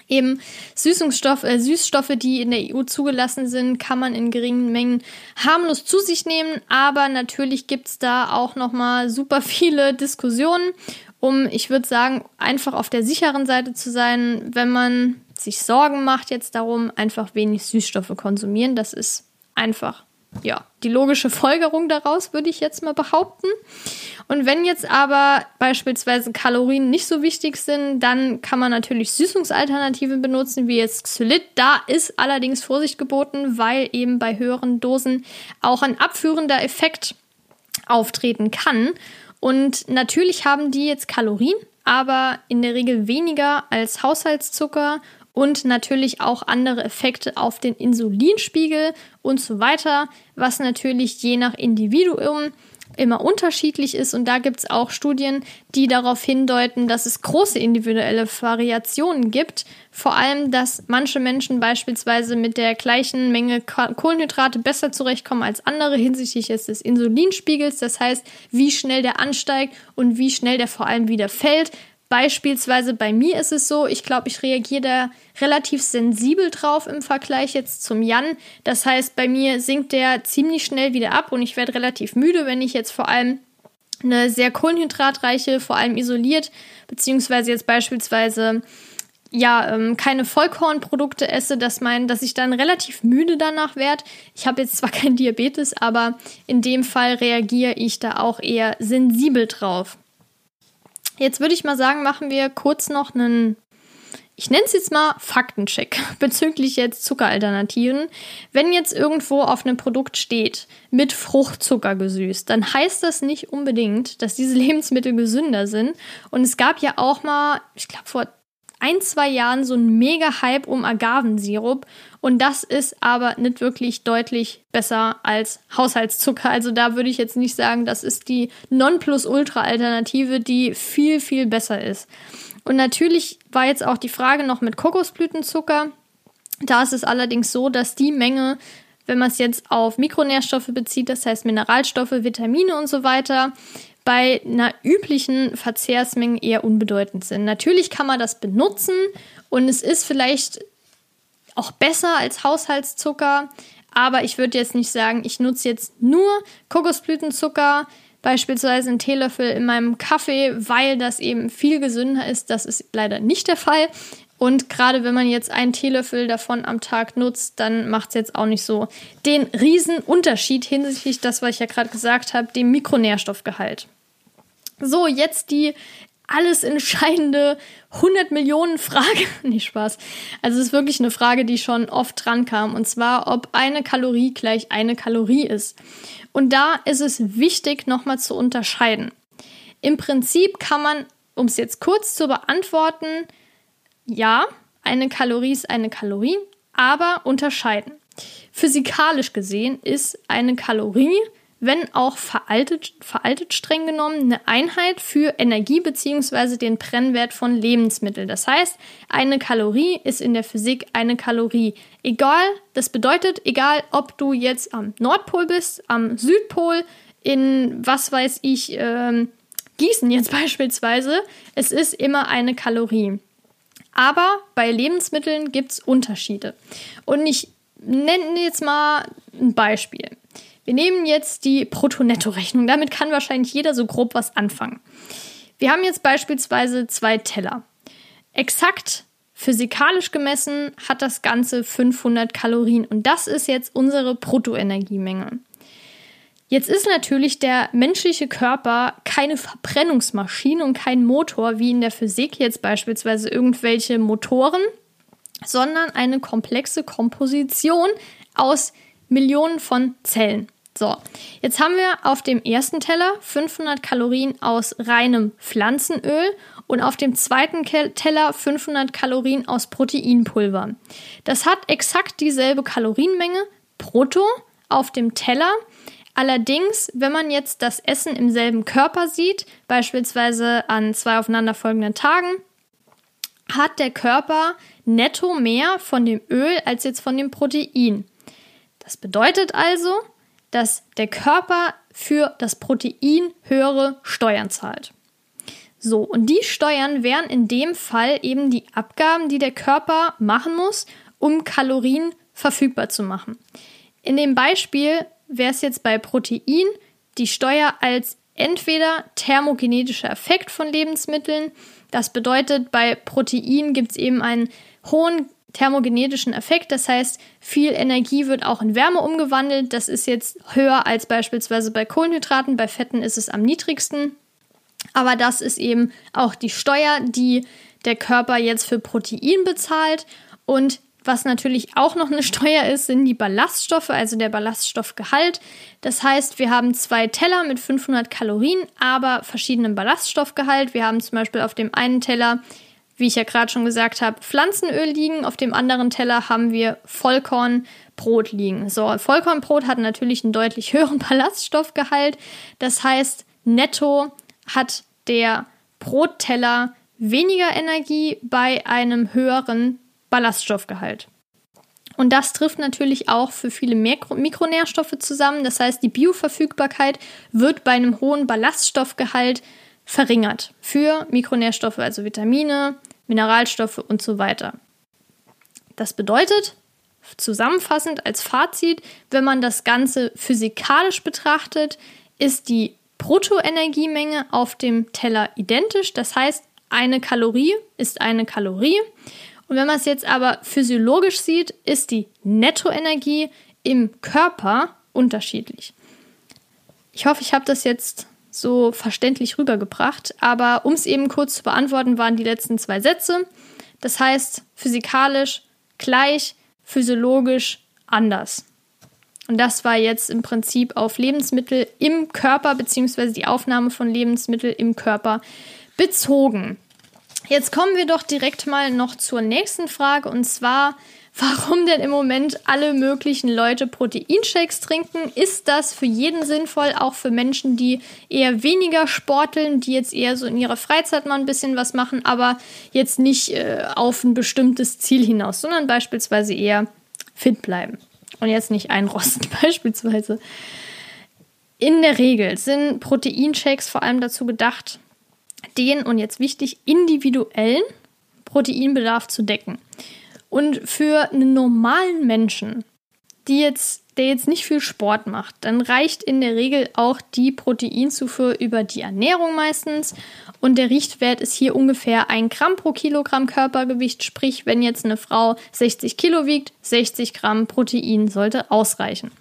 Eben Süßungsstoff, äh, Süßstoffe, die in der EU zugelassen sind, kann man in geringen Mengen harmlos zu sich nehmen, aber natürlich gibt es da auch nochmal super viele Diskussionen um, ich würde sagen, einfach auf der sicheren Seite zu sein, wenn man sich Sorgen macht jetzt darum, einfach wenig Süßstoffe konsumieren. Das ist einfach, ja, die logische Folgerung daraus, würde ich jetzt mal behaupten. Und wenn jetzt aber beispielsweise Kalorien nicht so wichtig sind, dann kann man natürlich Süßungsalternativen benutzen, wie jetzt Xylit. Da ist allerdings Vorsicht geboten, weil eben bei höheren Dosen auch ein abführender Effekt auftreten kann. Und natürlich haben die jetzt Kalorien, aber in der Regel weniger als Haushaltszucker und natürlich auch andere Effekte auf den Insulinspiegel und so weiter, was natürlich je nach Individuum immer unterschiedlich ist. Und da gibt es auch Studien, die darauf hindeuten, dass es große individuelle Variationen gibt. Vor allem, dass manche Menschen beispielsweise mit der gleichen Menge Kohlenhydrate besser zurechtkommen als andere hinsichtlich des Insulinspiegels. Das heißt, wie schnell der ansteigt und wie schnell der vor allem wieder fällt. Beispielsweise bei mir ist es so, ich glaube, ich reagiere da relativ sensibel drauf im Vergleich jetzt zum Jan. Das heißt, bei mir sinkt der ziemlich schnell wieder ab und ich werde relativ müde, wenn ich jetzt vor allem eine sehr kohlenhydratreiche, vor allem isoliert, beziehungsweise jetzt beispielsweise ja, ähm, keine Vollkornprodukte esse, das meint, dass ich dann relativ müde danach werde. Ich habe jetzt zwar kein Diabetes, aber in dem Fall reagiere ich da auch eher sensibel drauf. Jetzt würde ich mal sagen, machen wir kurz noch einen, ich nenne es jetzt mal Faktencheck bezüglich jetzt Zuckeralternativen. Wenn jetzt irgendwo auf einem Produkt steht, mit Fruchtzucker gesüßt, dann heißt das nicht unbedingt, dass diese Lebensmittel gesünder sind. Und es gab ja auch mal, ich glaube vor ein, zwei Jahren so ein Mega-Hype um Agavensirup. Und das ist aber nicht wirklich deutlich besser als Haushaltszucker. Also da würde ich jetzt nicht sagen, das ist die Nonplusultra-Alternative, die viel, viel besser ist. Und natürlich war jetzt auch die Frage noch mit Kokosblütenzucker. Da ist es allerdings so, dass die Menge wenn man es jetzt auf Mikronährstoffe bezieht, das heißt Mineralstoffe, Vitamine und so weiter, bei einer üblichen Verzehrsmenge eher unbedeutend sind. Natürlich kann man das benutzen und es ist vielleicht auch besser als Haushaltszucker, aber ich würde jetzt nicht sagen, ich nutze jetzt nur Kokosblütenzucker, beispielsweise einen Teelöffel in meinem Kaffee, weil das eben viel gesünder ist. Das ist leider nicht der Fall. Und gerade wenn man jetzt einen Teelöffel davon am Tag nutzt, dann macht es jetzt auch nicht so den riesen Unterschied hinsichtlich das, was ich ja gerade gesagt habe, dem Mikronährstoffgehalt. So, jetzt die alles entscheidende 100 Millionen Frage. nee, Spaß. Also es ist wirklich eine Frage, die schon oft dran kam. Und zwar, ob eine Kalorie gleich eine Kalorie ist. Und da ist es wichtig, nochmal zu unterscheiden. Im Prinzip kann man, um es jetzt kurz zu beantworten, ja, eine Kalorie ist eine Kalorie, aber unterscheiden. Physikalisch gesehen ist eine Kalorie wenn auch veraltet, veraltet streng genommen, eine Einheit für Energie bzw. den Brennwert von Lebensmitteln. Das heißt, eine Kalorie ist in der Physik eine Kalorie. Egal, das bedeutet, egal ob du jetzt am Nordpol bist, am Südpol, in was weiß ich, ähm, Gießen jetzt beispielsweise, es ist immer eine Kalorie. Aber bei Lebensmitteln gibt es Unterschiede. Und ich nenne jetzt mal ein Beispiel. Wir nehmen jetzt die Brutto-Netto-Rechnung. Damit kann wahrscheinlich jeder so grob was anfangen. Wir haben jetzt beispielsweise zwei Teller. Exakt physikalisch gemessen hat das Ganze 500 Kalorien und das ist jetzt unsere Bruttoenergiemenge. Jetzt ist natürlich der menschliche Körper keine Verbrennungsmaschine und kein Motor wie in der Physik jetzt beispielsweise irgendwelche Motoren, sondern eine komplexe Komposition aus Millionen von Zellen. So, jetzt haben wir auf dem ersten Teller 500 Kalorien aus reinem Pflanzenöl und auf dem zweiten Teller 500 Kalorien aus Proteinpulver. Das hat exakt dieselbe Kalorienmenge brutto auf dem Teller. Allerdings, wenn man jetzt das Essen im selben Körper sieht, beispielsweise an zwei aufeinanderfolgenden Tagen, hat der Körper netto mehr von dem Öl als jetzt von dem Protein. Das bedeutet also, dass der Körper für das Protein höhere Steuern zahlt. So, und die Steuern wären in dem Fall eben die Abgaben, die der Körper machen muss, um Kalorien verfügbar zu machen. In dem Beispiel wäre es jetzt bei Protein die Steuer als entweder thermogenetischer Effekt von Lebensmitteln. Das bedeutet, bei Protein gibt es eben einen hohen thermogenetischen Effekt. Das heißt, viel Energie wird auch in Wärme umgewandelt. Das ist jetzt höher als beispielsweise bei Kohlenhydraten. Bei Fetten ist es am niedrigsten. Aber das ist eben auch die Steuer, die der Körper jetzt für Protein bezahlt. Und was natürlich auch noch eine Steuer ist, sind die Ballaststoffe, also der Ballaststoffgehalt. Das heißt, wir haben zwei Teller mit 500 Kalorien, aber verschiedenen Ballaststoffgehalt. Wir haben zum Beispiel auf dem einen Teller, wie ich ja gerade schon gesagt habe, Pflanzenöl liegen. Auf dem anderen Teller haben wir Vollkornbrot liegen. So, Vollkornbrot hat natürlich einen deutlich höheren Ballaststoffgehalt. Das heißt, netto hat der Brotteller weniger Energie bei einem höheren Ballaststoffgehalt. Und das trifft natürlich auch für viele Mikro Mikronährstoffe zusammen. Das heißt, die Bioverfügbarkeit wird bei einem hohen Ballaststoffgehalt verringert für Mikronährstoffe, also Vitamine, Mineralstoffe und so weiter. Das bedeutet, zusammenfassend als Fazit, wenn man das Ganze physikalisch betrachtet, ist die Bruttoenergiemenge auf dem Teller identisch. Das heißt, eine Kalorie ist eine Kalorie. Und wenn man es jetzt aber physiologisch sieht, ist die Nettoenergie im Körper unterschiedlich. Ich hoffe, ich habe das jetzt so verständlich rübergebracht, aber um es eben kurz zu beantworten, waren die letzten zwei Sätze. Das heißt, physikalisch gleich, physiologisch anders. Und das war jetzt im Prinzip auf Lebensmittel im Körper beziehungsweise die Aufnahme von Lebensmitteln im Körper bezogen. Jetzt kommen wir doch direkt mal noch zur nächsten Frage und zwar, warum denn im Moment alle möglichen Leute Proteinshakes trinken? Ist das für jeden sinnvoll, auch für Menschen, die eher weniger sporteln, die jetzt eher so in ihrer Freizeit mal ein bisschen was machen, aber jetzt nicht äh, auf ein bestimmtes Ziel hinaus, sondern beispielsweise eher fit bleiben und jetzt nicht einrosten beispielsweise. In der Regel sind Proteinshakes vor allem dazu gedacht, den, und jetzt wichtig, individuellen Proteinbedarf zu decken. Und für einen normalen Menschen, die jetzt, der jetzt nicht viel Sport macht, dann reicht in der Regel auch die Proteinzufuhr über die Ernährung meistens. Und der Richtwert ist hier ungefähr ein Gramm pro Kilogramm Körpergewicht. Sprich, wenn jetzt eine Frau 60 Kilo wiegt, 60 Gramm Protein sollte ausreichen.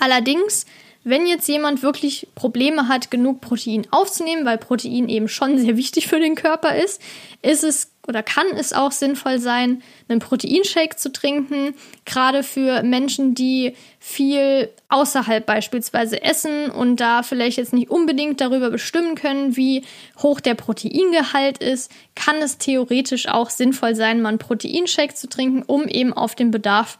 Allerdings wenn jetzt jemand wirklich Probleme hat, genug Protein aufzunehmen, weil Protein eben schon sehr wichtig für den Körper ist, ist es oder kann es auch sinnvoll sein, einen Proteinshake zu trinken, gerade für Menschen, die viel außerhalb beispielsweise essen und da vielleicht jetzt nicht unbedingt darüber bestimmen können, wie hoch der Proteingehalt ist, kann es theoretisch auch sinnvoll sein, mal einen Proteinshake zu trinken, um eben auf den Bedarf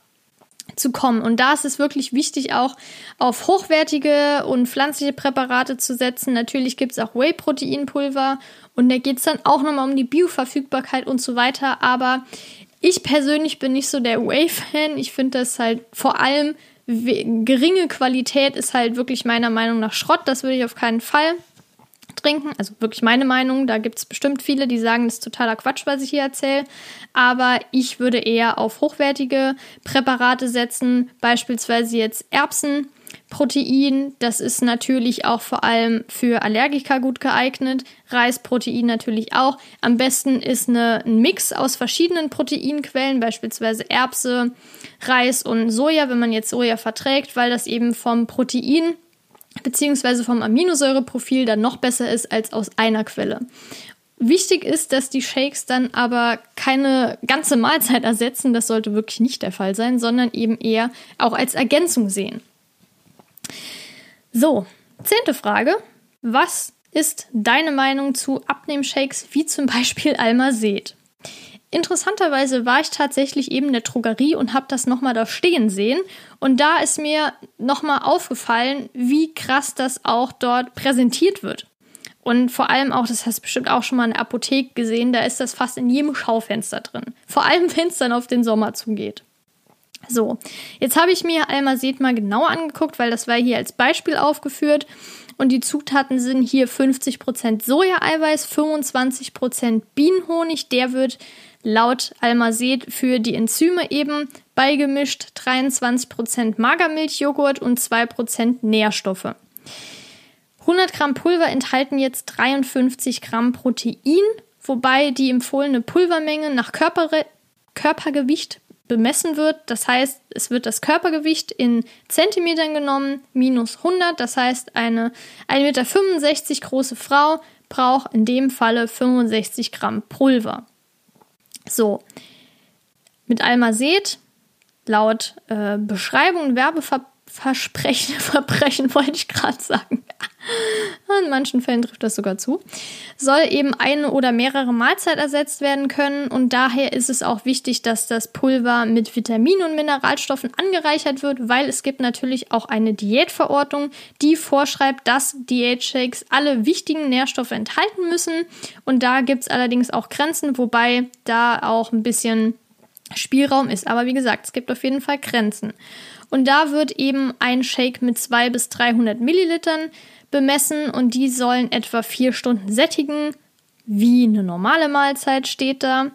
zu kommen. Und da ist es wirklich wichtig, auch auf hochwertige und pflanzliche Präparate zu setzen. Natürlich gibt es auch Whey-Proteinpulver und da geht es dann auch nochmal um die Bioverfügbarkeit und so weiter. Aber ich persönlich bin nicht so der Whey-Fan. Ich finde das halt vor allem geringe Qualität ist halt wirklich meiner Meinung nach Schrott. Das würde ich auf keinen Fall trinken. Also wirklich meine Meinung. Da gibt es bestimmt viele, die sagen, das ist totaler Quatsch, was ich hier erzähle. Aber ich würde eher auf hochwertige Präparate setzen, beispielsweise jetzt Erbsen. Protein, das ist natürlich auch vor allem für Allergiker gut geeignet. Reisprotein natürlich auch. Am besten ist eine, ein Mix aus verschiedenen Proteinquellen, beispielsweise Erbse, Reis und Soja, wenn man jetzt Soja verträgt, weil das eben vom Protein beziehungsweise vom Aminosäureprofil dann noch besser ist als aus einer Quelle. Wichtig ist, dass die Shakes dann aber keine ganze Mahlzeit ersetzen, das sollte wirklich nicht der Fall sein, sondern eben eher auch als Ergänzung sehen. So, zehnte Frage. Was ist deine Meinung zu Abnehmshakes wie zum Beispiel Almazet? Interessanterweise war ich tatsächlich eben in der Drogerie und habe das nochmal da stehen sehen. Und da ist mir nochmal aufgefallen, wie krass das auch dort präsentiert wird. Und vor allem auch, das hast du bestimmt auch schon mal in der Apotheke gesehen, da ist das fast in jedem Schaufenster drin. Vor allem, wenn es dann auf den Sommer zugeht. So, jetzt habe ich mir Almazet mal genauer angeguckt, weil das war hier als Beispiel aufgeführt. Und die Zutaten sind hier 50% Sojaeiweiß, 25% Bienenhonig. Der wird laut Almazet für die Enzyme eben beigemischt 23% Magermilchjoghurt und 2% Nährstoffe. 100 Gramm Pulver enthalten jetzt 53 Gramm Protein, wobei die empfohlene Pulvermenge nach Körper Körpergewicht bemessen wird. Das heißt, es wird das Körpergewicht in Zentimetern genommen, minus 100. Das heißt, eine 1,65 Meter große Frau braucht in dem Falle 65 Gramm Pulver. So, mit Almazet, laut äh, Beschreibung und Werbeversprechen, Verbrechen wollte ich gerade sagen, in manchen Fällen trifft das sogar zu, soll eben eine oder mehrere Mahlzeit ersetzt werden können. Und daher ist es auch wichtig, dass das Pulver mit Vitaminen und Mineralstoffen angereichert wird, weil es gibt natürlich auch eine Diätverordnung, die vorschreibt, dass Diätshakes alle wichtigen Nährstoffe enthalten müssen. Und da gibt es allerdings auch Grenzen, wobei da auch ein bisschen Spielraum ist. Aber wie gesagt, es gibt auf jeden Fall Grenzen. Und da wird eben ein Shake mit 200 bis 300 Millilitern bemessen und die sollen etwa vier Stunden sättigen, wie eine normale Mahlzeit steht da.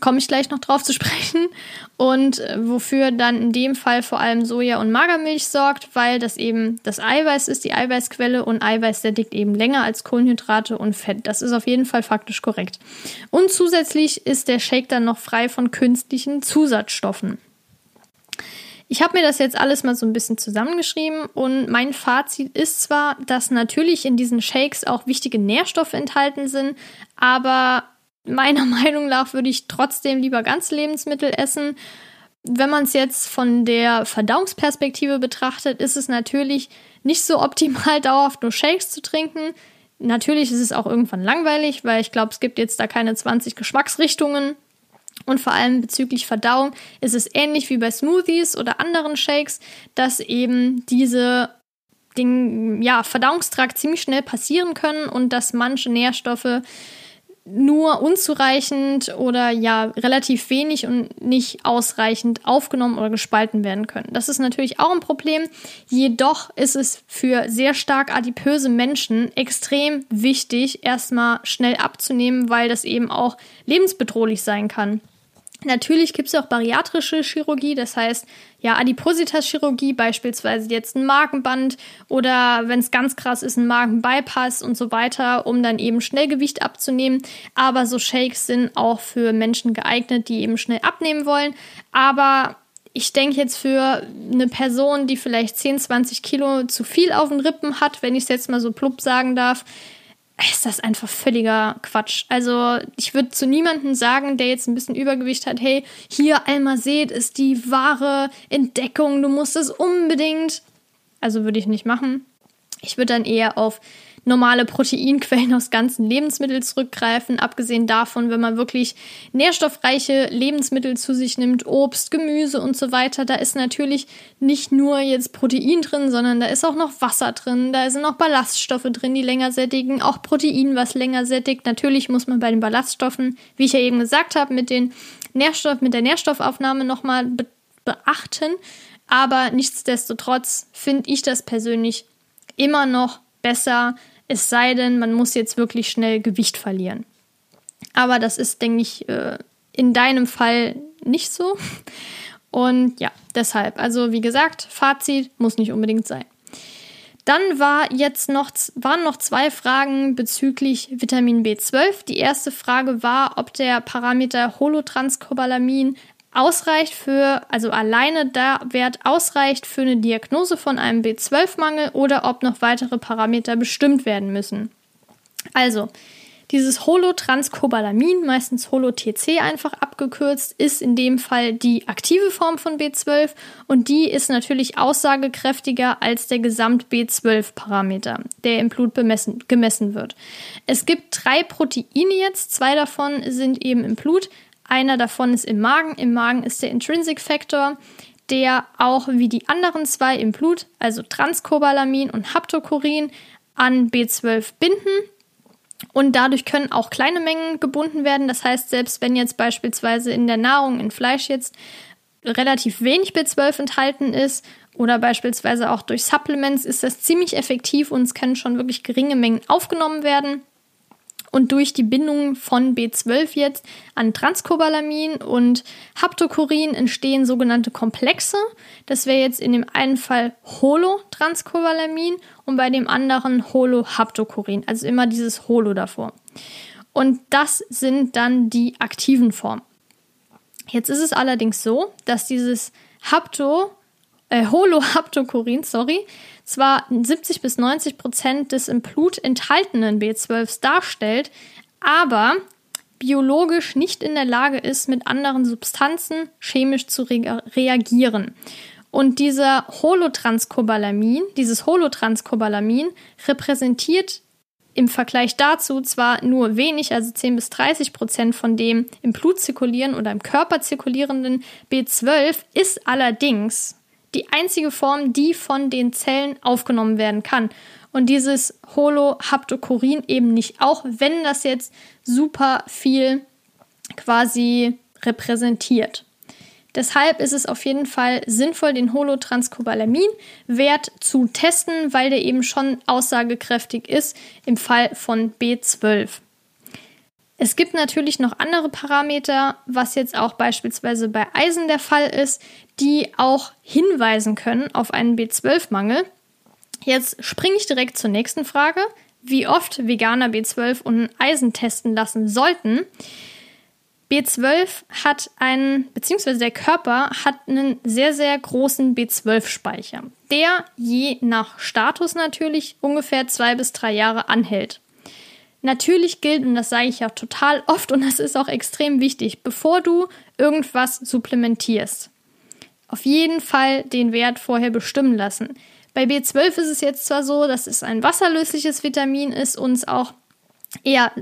Komme ich gleich noch drauf zu sprechen. Und äh, wofür dann in dem Fall vor allem Soja und Magermilch sorgt, weil das eben das Eiweiß ist, die Eiweißquelle und Eiweiß sättigt eben länger als Kohlenhydrate und Fett. Das ist auf jeden Fall faktisch korrekt. Und zusätzlich ist der Shake dann noch frei von künstlichen Zusatzstoffen. Ich habe mir das jetzt alles mal so ein bisschen zusammengeschrieben und mein Fazit ist zwar, dass natürlich in diesen Shakes auch wichtige Nährstoffe enthalten sind, aber meiner Meinung nach würde ich trotzdem lieber ganze Lebensmittel essen. Wenn man es jetzt von der Verdauungsperspektive betrachtet, ist es natürlich nicht so optimal, dauerhaft nur Shakes zu trinken. Natürlich ist es auch irgendwann langweilig, weil ich glaube, es gibt jetzt da keine 20 Geschmacksrichtungen. Und vor allem bezüglich Verdauung ist es ähnlich wie bei Smoothies oder anderen Shakes, dass eben diese den ja, Verdauungstrakt ziemlich schnell passieren können und dass manche Nährstoffe nur unzureichend oder ja relativ wenig und nicht ausreichend aufgenommen oder gespalten werden können. Das ist natürlich auch ein Problem. Jedoch ist es für sehr stark adipöse Menschen extrem wichtig, erstmal schnell abzunehmen, weil das eben auch lebensbedrohlich sein kann. Natürlich gibt es auch bariatrische Chirurgie, das heißt ja Adipositas-Chirurgie, beispielsweise jetzt ein Magenband oder wenn es ganz krass ist, ein Magenbypass und so weiter, um dann eben schnell Gewicht abzunehmen. Aber so Shakes sind auch für Menschen geeignet, die eben schnell abnehmen wollen. Aber ich denke jetzt für eine Person, die vielleicht 10, 20 Kilo zu viel auf den Rippen hat, wenn ich es jetzt mal so plupp sagen darf, ist das einfach völliger Quatsch. Also ich würde zu niemandem sagen, der jetzt ein bisschen Übergewicht hat, hey, hier Almazet ist die wahre Entdeckung, du musst es unbedingt. Also würde ich nicht machen. Ich würde dann eher auf normale Proteinquellen aus ganzen Lebensmitteln zurückgreifen. Abgesehen davon, wenn man wirklich nährstoffreiche Lebensmittel zu sich nimmt, Obst, Gemüse und so weiter, da ist natürlich nicht nur jetzt Protein drin, sondern da ist auch noch Wasser drin, da sind auch Ballaststoffe drin, die länger sättigen, auch Protein, was länger sättigt. Natürlich muss man bei den Ballaststoffen, wie ich ja eben gesagt habe, mit den Nährstoff, mit der Nährstoffaufnahme nochmal be beachten. Aber nichtsdestotrotz finde ich das persönlich immer noch besser, es sei denn, man muss jetzt wirklich schnell Gewicht verlieren. Aber das ist, denke ich, äh, in deinem Fall nicht so. Und ja, deshalb. Also wie gesagt, Fazit muss nicht unbedingt sein. Dann war jetzt noch, waren noch zwei Fragen bezüglich Vitamin B12. Die erste Frage war, ob der Parameter Holotranscobalamin ausreicht für, also alleine der Wert ausreicht für eine Diagnose von einem B12-Mangel oder ob noch weitere Parameter bestimmt werden müssen. Also, dieses Holotranscobalamin, meistens Holo-TC einfach abgekürzt, ist in dem Fall die aktive Form von B12 und die ist natürlich aussagekräftiger als der Gesamt-B12-Parameter, der im Blut bemessen, gemessen wird. Es gibt drei Proteine jetzt, zwei davon sind eben im Blut. Einer davon ist im Magen. Im Magen ist der Intrinsic Factor, der auch wie die anderen zwei im Blut, also Transcobalamin und Haptocorin, an B12 binden. Und dadurch können auch kleine Mengen gebunden werden. Das heißt, selbst wenn jetzt beispielsweise in der Nahrung, in Fleisch jetzt relativ wenig B12 enthalten ist oder beispielsweise auch durch Supplements, ist das ziemlich effektiv und es können schon wirklich geringe Mengen aufgenommen werden. Und durch die Bindung von B12 jetzt an Transcobalamin und Haptokurin entstehen sogenannte Komplexe. Das wäre jetzt in dem einen Fall Holotranscobalamin und bei dem anderen Holohaptokurin. Also immer dieses Holo davor. Und das sind dann die aktiven Formen. Jetzt ist es allerdings so, dass dieses Hapto, äh, Holohaptokurin, sorry, zwar 70 bis 90 Prozent des im Blut enthaltenen B12s darstellt, aber biologisch nicht in der Lage ist, mit anderen Substanzen chemisch zu re reagieren. Und dieser Holotranscobalamin, dieses Holotranscobalamin repräsentiert im Vergleich dazu zwar nur wenig, also 10 bis 30 Prozent von dem im Blut zirkulieren oder im Körper zirkulierenden B12, ist allerdings die einzige Form, die von den Zellen aufgenommen werden kann. Und dieses Holohaptokurin eben nicht, auch wenn das jetzt super viel quasi repräsentiert. Deshalb ist es auf jeden Fall sinnvoll, den Holotranscobalamin-Wert zu testen, weil der eben schon aussagekräftig ist im Fall von B12. Es gibt natürlich noch andere Parameter, was jetzt auch beispielsweise bei Eisen der Fall ist, die auch hinweisen können auf einen B12-Mangel. Jetzt springe ich direkt zur nächsten Frage, wie oft Veganer B12 und Eisen testen lassen sollten. B12 hat einen, beziehungsweise der Körper hat einen sehr, sehr großen B12-Speicher, der je nach Status natürlich ungefähr zwei bis drei Jahre anhält. Natürlich gilt, und das sage ich ja total oft und das ist auch extrem wichtig, bevor du irgendwas supplementierst, auf jeden Fall den Wert vorher bestimmen lassen. Bei B12 ist es jetzt zwar so, dass es ein wasserlösliches Vitamin ist und es auch eher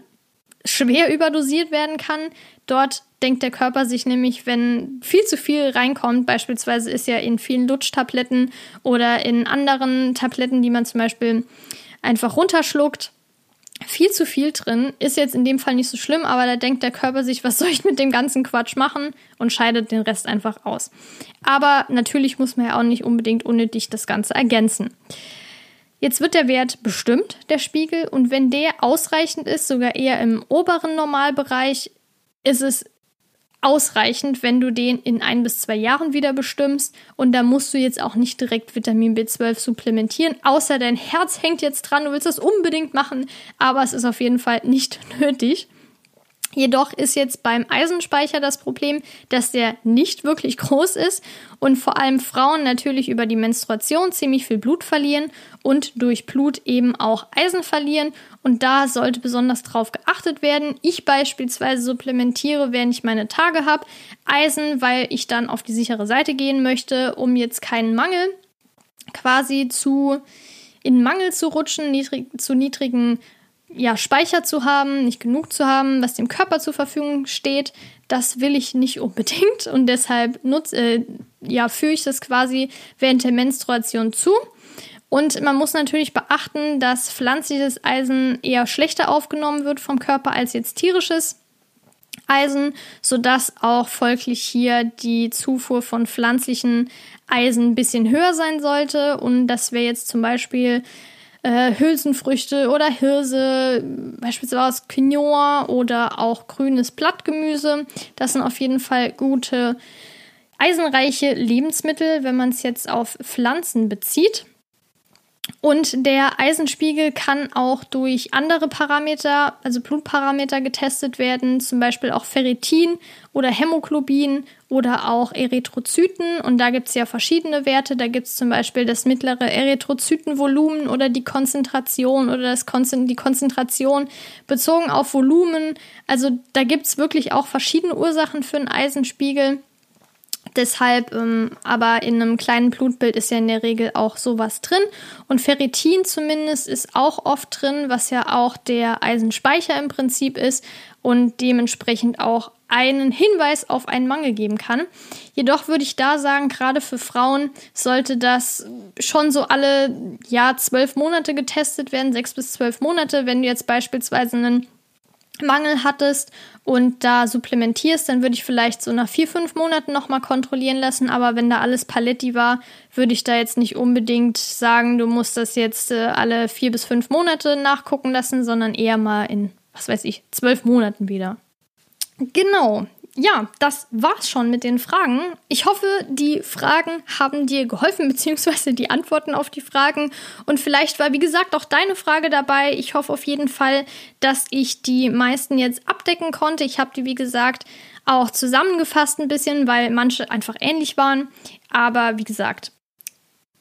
schwer überdosiert werden kann. Dort denkt der Körper sich nämlich, wenn viel zu viel reinkommt, beispielsweise ist ja in vielen Lutschtabletten oder in anderen Tabletten, die man zum Beispiel einfach runterschluckt, viel zu viel drin. Ist jetzt in dem Fall nicht so schlimm, aber da denkt der Körper sich, was soll ich mit dem ganzen Quatsch machen und scheidet den Rest einfach aus. Aber natürlich muss man ja auch nicht unbedingt unnötig das Ganze ergänzen. Jetzt wird der Wert bestimmt, der Spiegel, und wenn der ausreichend ist, sogar eher im oberen Normalbereich, ist es ausreichend, wenn du den in ein bis zwei Jahren wieder bestimmst. Und da musst du jetzt auch nicht direkt Vitamin B12 supplementieren, außer dein Herz hängt jetzt dran, du willst das unbedingt machen, aber es ist auf jeden Fall nicht nötig. Jedoch ist jetzt beim Eisenspeicher das Problem, dass der nicht wirklich groß ist und vor allem Frauen natürlich über die Menstruation ziemlich viel Blut verlieren und durch Blut eben auch Eisen verlieren. Und da sollte besonders drauf geachtet werden. Ich beispielsweise supplementiere, während ich meine Tage habe, Eisen, weil ich dann auf die sichere Seite gehen möchte, um jetzt keinen Mangel quasi zu in Mangel zu rutschen, niedrig, zu niedrigen ja, Speicher zu haben, nicht genug zu haben, was dem Körper zur Verfügung steht, das will ich nicht unbedingt und deshalb nutze, äh, ja, führe ich das quasi während der Menstruation zu. Und man muss natürlich beachten, dass pflanzliches Eisen eher schlechter aufgenommen wird vom Körper als jetzt tierisches Eisen, sodass auch folglich hier die Zufuhr von pflanzlichen Eisen ein bisschen höher sein sollte. Und das wäre jetzt zum Beispiel äh, Hülsenfrüchte oder Hirse, beispielsweise Quinoa oder auch grünes Blattgemüse. Das sind auf jeden Fall gute eisenreiche Lebensmittel, wenn man es jetzt auf Pflanzen bezieht. Und der Eisenspiegel kann auch durch andere Parameter, also Blutparameter, getestet werden, zum Beispiel auch Ferritin oder Hämoglobin oder auch Erythrozyten. Und da gibt es ja verschiedene Werte. Da gibt es zum Beispiel das mittlere Erythrozytenvolumen oder die Konzentration oder das Konzen die Konzentration bezogen auf Volumen. Also da gibt es wirklich auch verschiedene Ursachen für einen Eisenspiegel. Deshalb, ähm, aber in einem kleinen Blutbild ist ja in der Regel auch sowas drin. Und Ferritin zumindest ist auch oft drin, was ja auch der Eisenspeicher im Prinzip ist und dementsprechend auch einen Hinweis auf einen Mangel geben kann. Jedoch würde ich da sagen, gerade für Frauen sollte das schon so alle ja zwölf Monate getestet werden, sechs bis zwölf Monate. Wenn du jetzt beispielsweise einen Mangel hattest und da supplementierst, dann würde ich vielleicht so nach vier, fünf Monaten nochmal kontrollieren lassen. Aber wenn da alles Paletti war, würde ich da jetzt nicht unbedingt sagen, du musst das jetzt äh, alle vier bis fünf Monate nachgucken lassen, sondern eher mal in was weiß ich, zwölf Monaten wieder. Genau, ja, das war's schon mit den Fragen. Ich hoffe, die Fragen haben dir geholfen, beziehungsweise die Antworten auf die Fragen. Und vielleicht war, wie gesagt, auch deine Frage dabei. Ich hoffe auf jeden Fall, dass ich die meisten jetzt abdecken konnte. Ich habe die, wie gesagt, auch zusammengefasst ein bisschen, weil manche einfach ähnlich waren. Aber wie gesagt,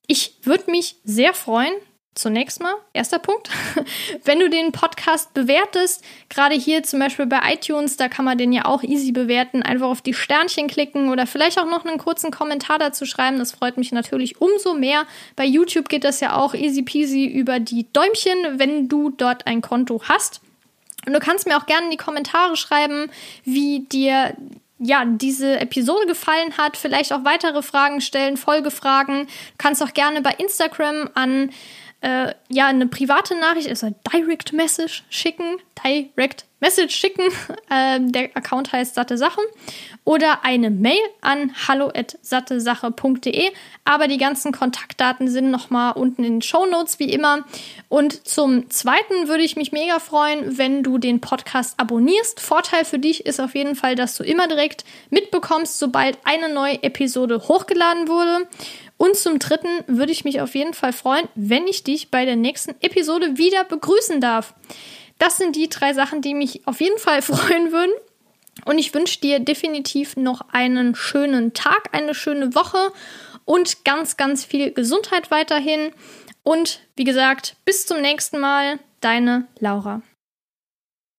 ich würde mich sehr freuen, Zunächst mal, erster Punkt, wenn du den Podcast bewertest, gerade hier zum Beispiel bei iTunes, da kann man den ja auch easy bewerten, einfach auf die Sternchen klicken oder vielleicht auch noch einen kurzen Kommentar dazu schreiben, das freut mich natürlich umso mehr. Bei YouTube geht das ja auch easy peasy über die Däumchen, wenn du dort ein Konto hast. Und du kannst mir auch gerne in die Kommentare schreiben, wie dir ja, diese Episode gefallen hat, vielleicht auch weitere Fragen stellen, Folgefragen. Du kannst auch gerne bei Instagram an äh, ja eine private Nachricht, also Direct Message schicken, Direct Message schicken. Äh, der Account heißt Satte Sache. Oder eine Mail an hallo@sattesache.de. Aber die ganzen Kontaktdaten sind nochmal unten in den Show Notes wie immer. Und zum Zweiten würde ich mich mega freuen, wenn du den Podcast abonnierst. Vorteil für dich ist auf jeden Fall, dass du immer direkt mitbekommst, sobald eine neue Episode hochgeladen wurde. Und zum Dritten würde ich mich auf jeden Fall freuen, wenn ich dich bei der nächsten Episode wieder begrüßen darf. Das sind die drei Sachen, die mich auf jeden Fall freuen würden. Und ich wünsche dir definitiv noch einen schönen Tag, eine schöne Woche und ganz, ganz viel Gesundheit weiterhin. Und wie gesagt, bis zum nächsten Mal, deine Laura.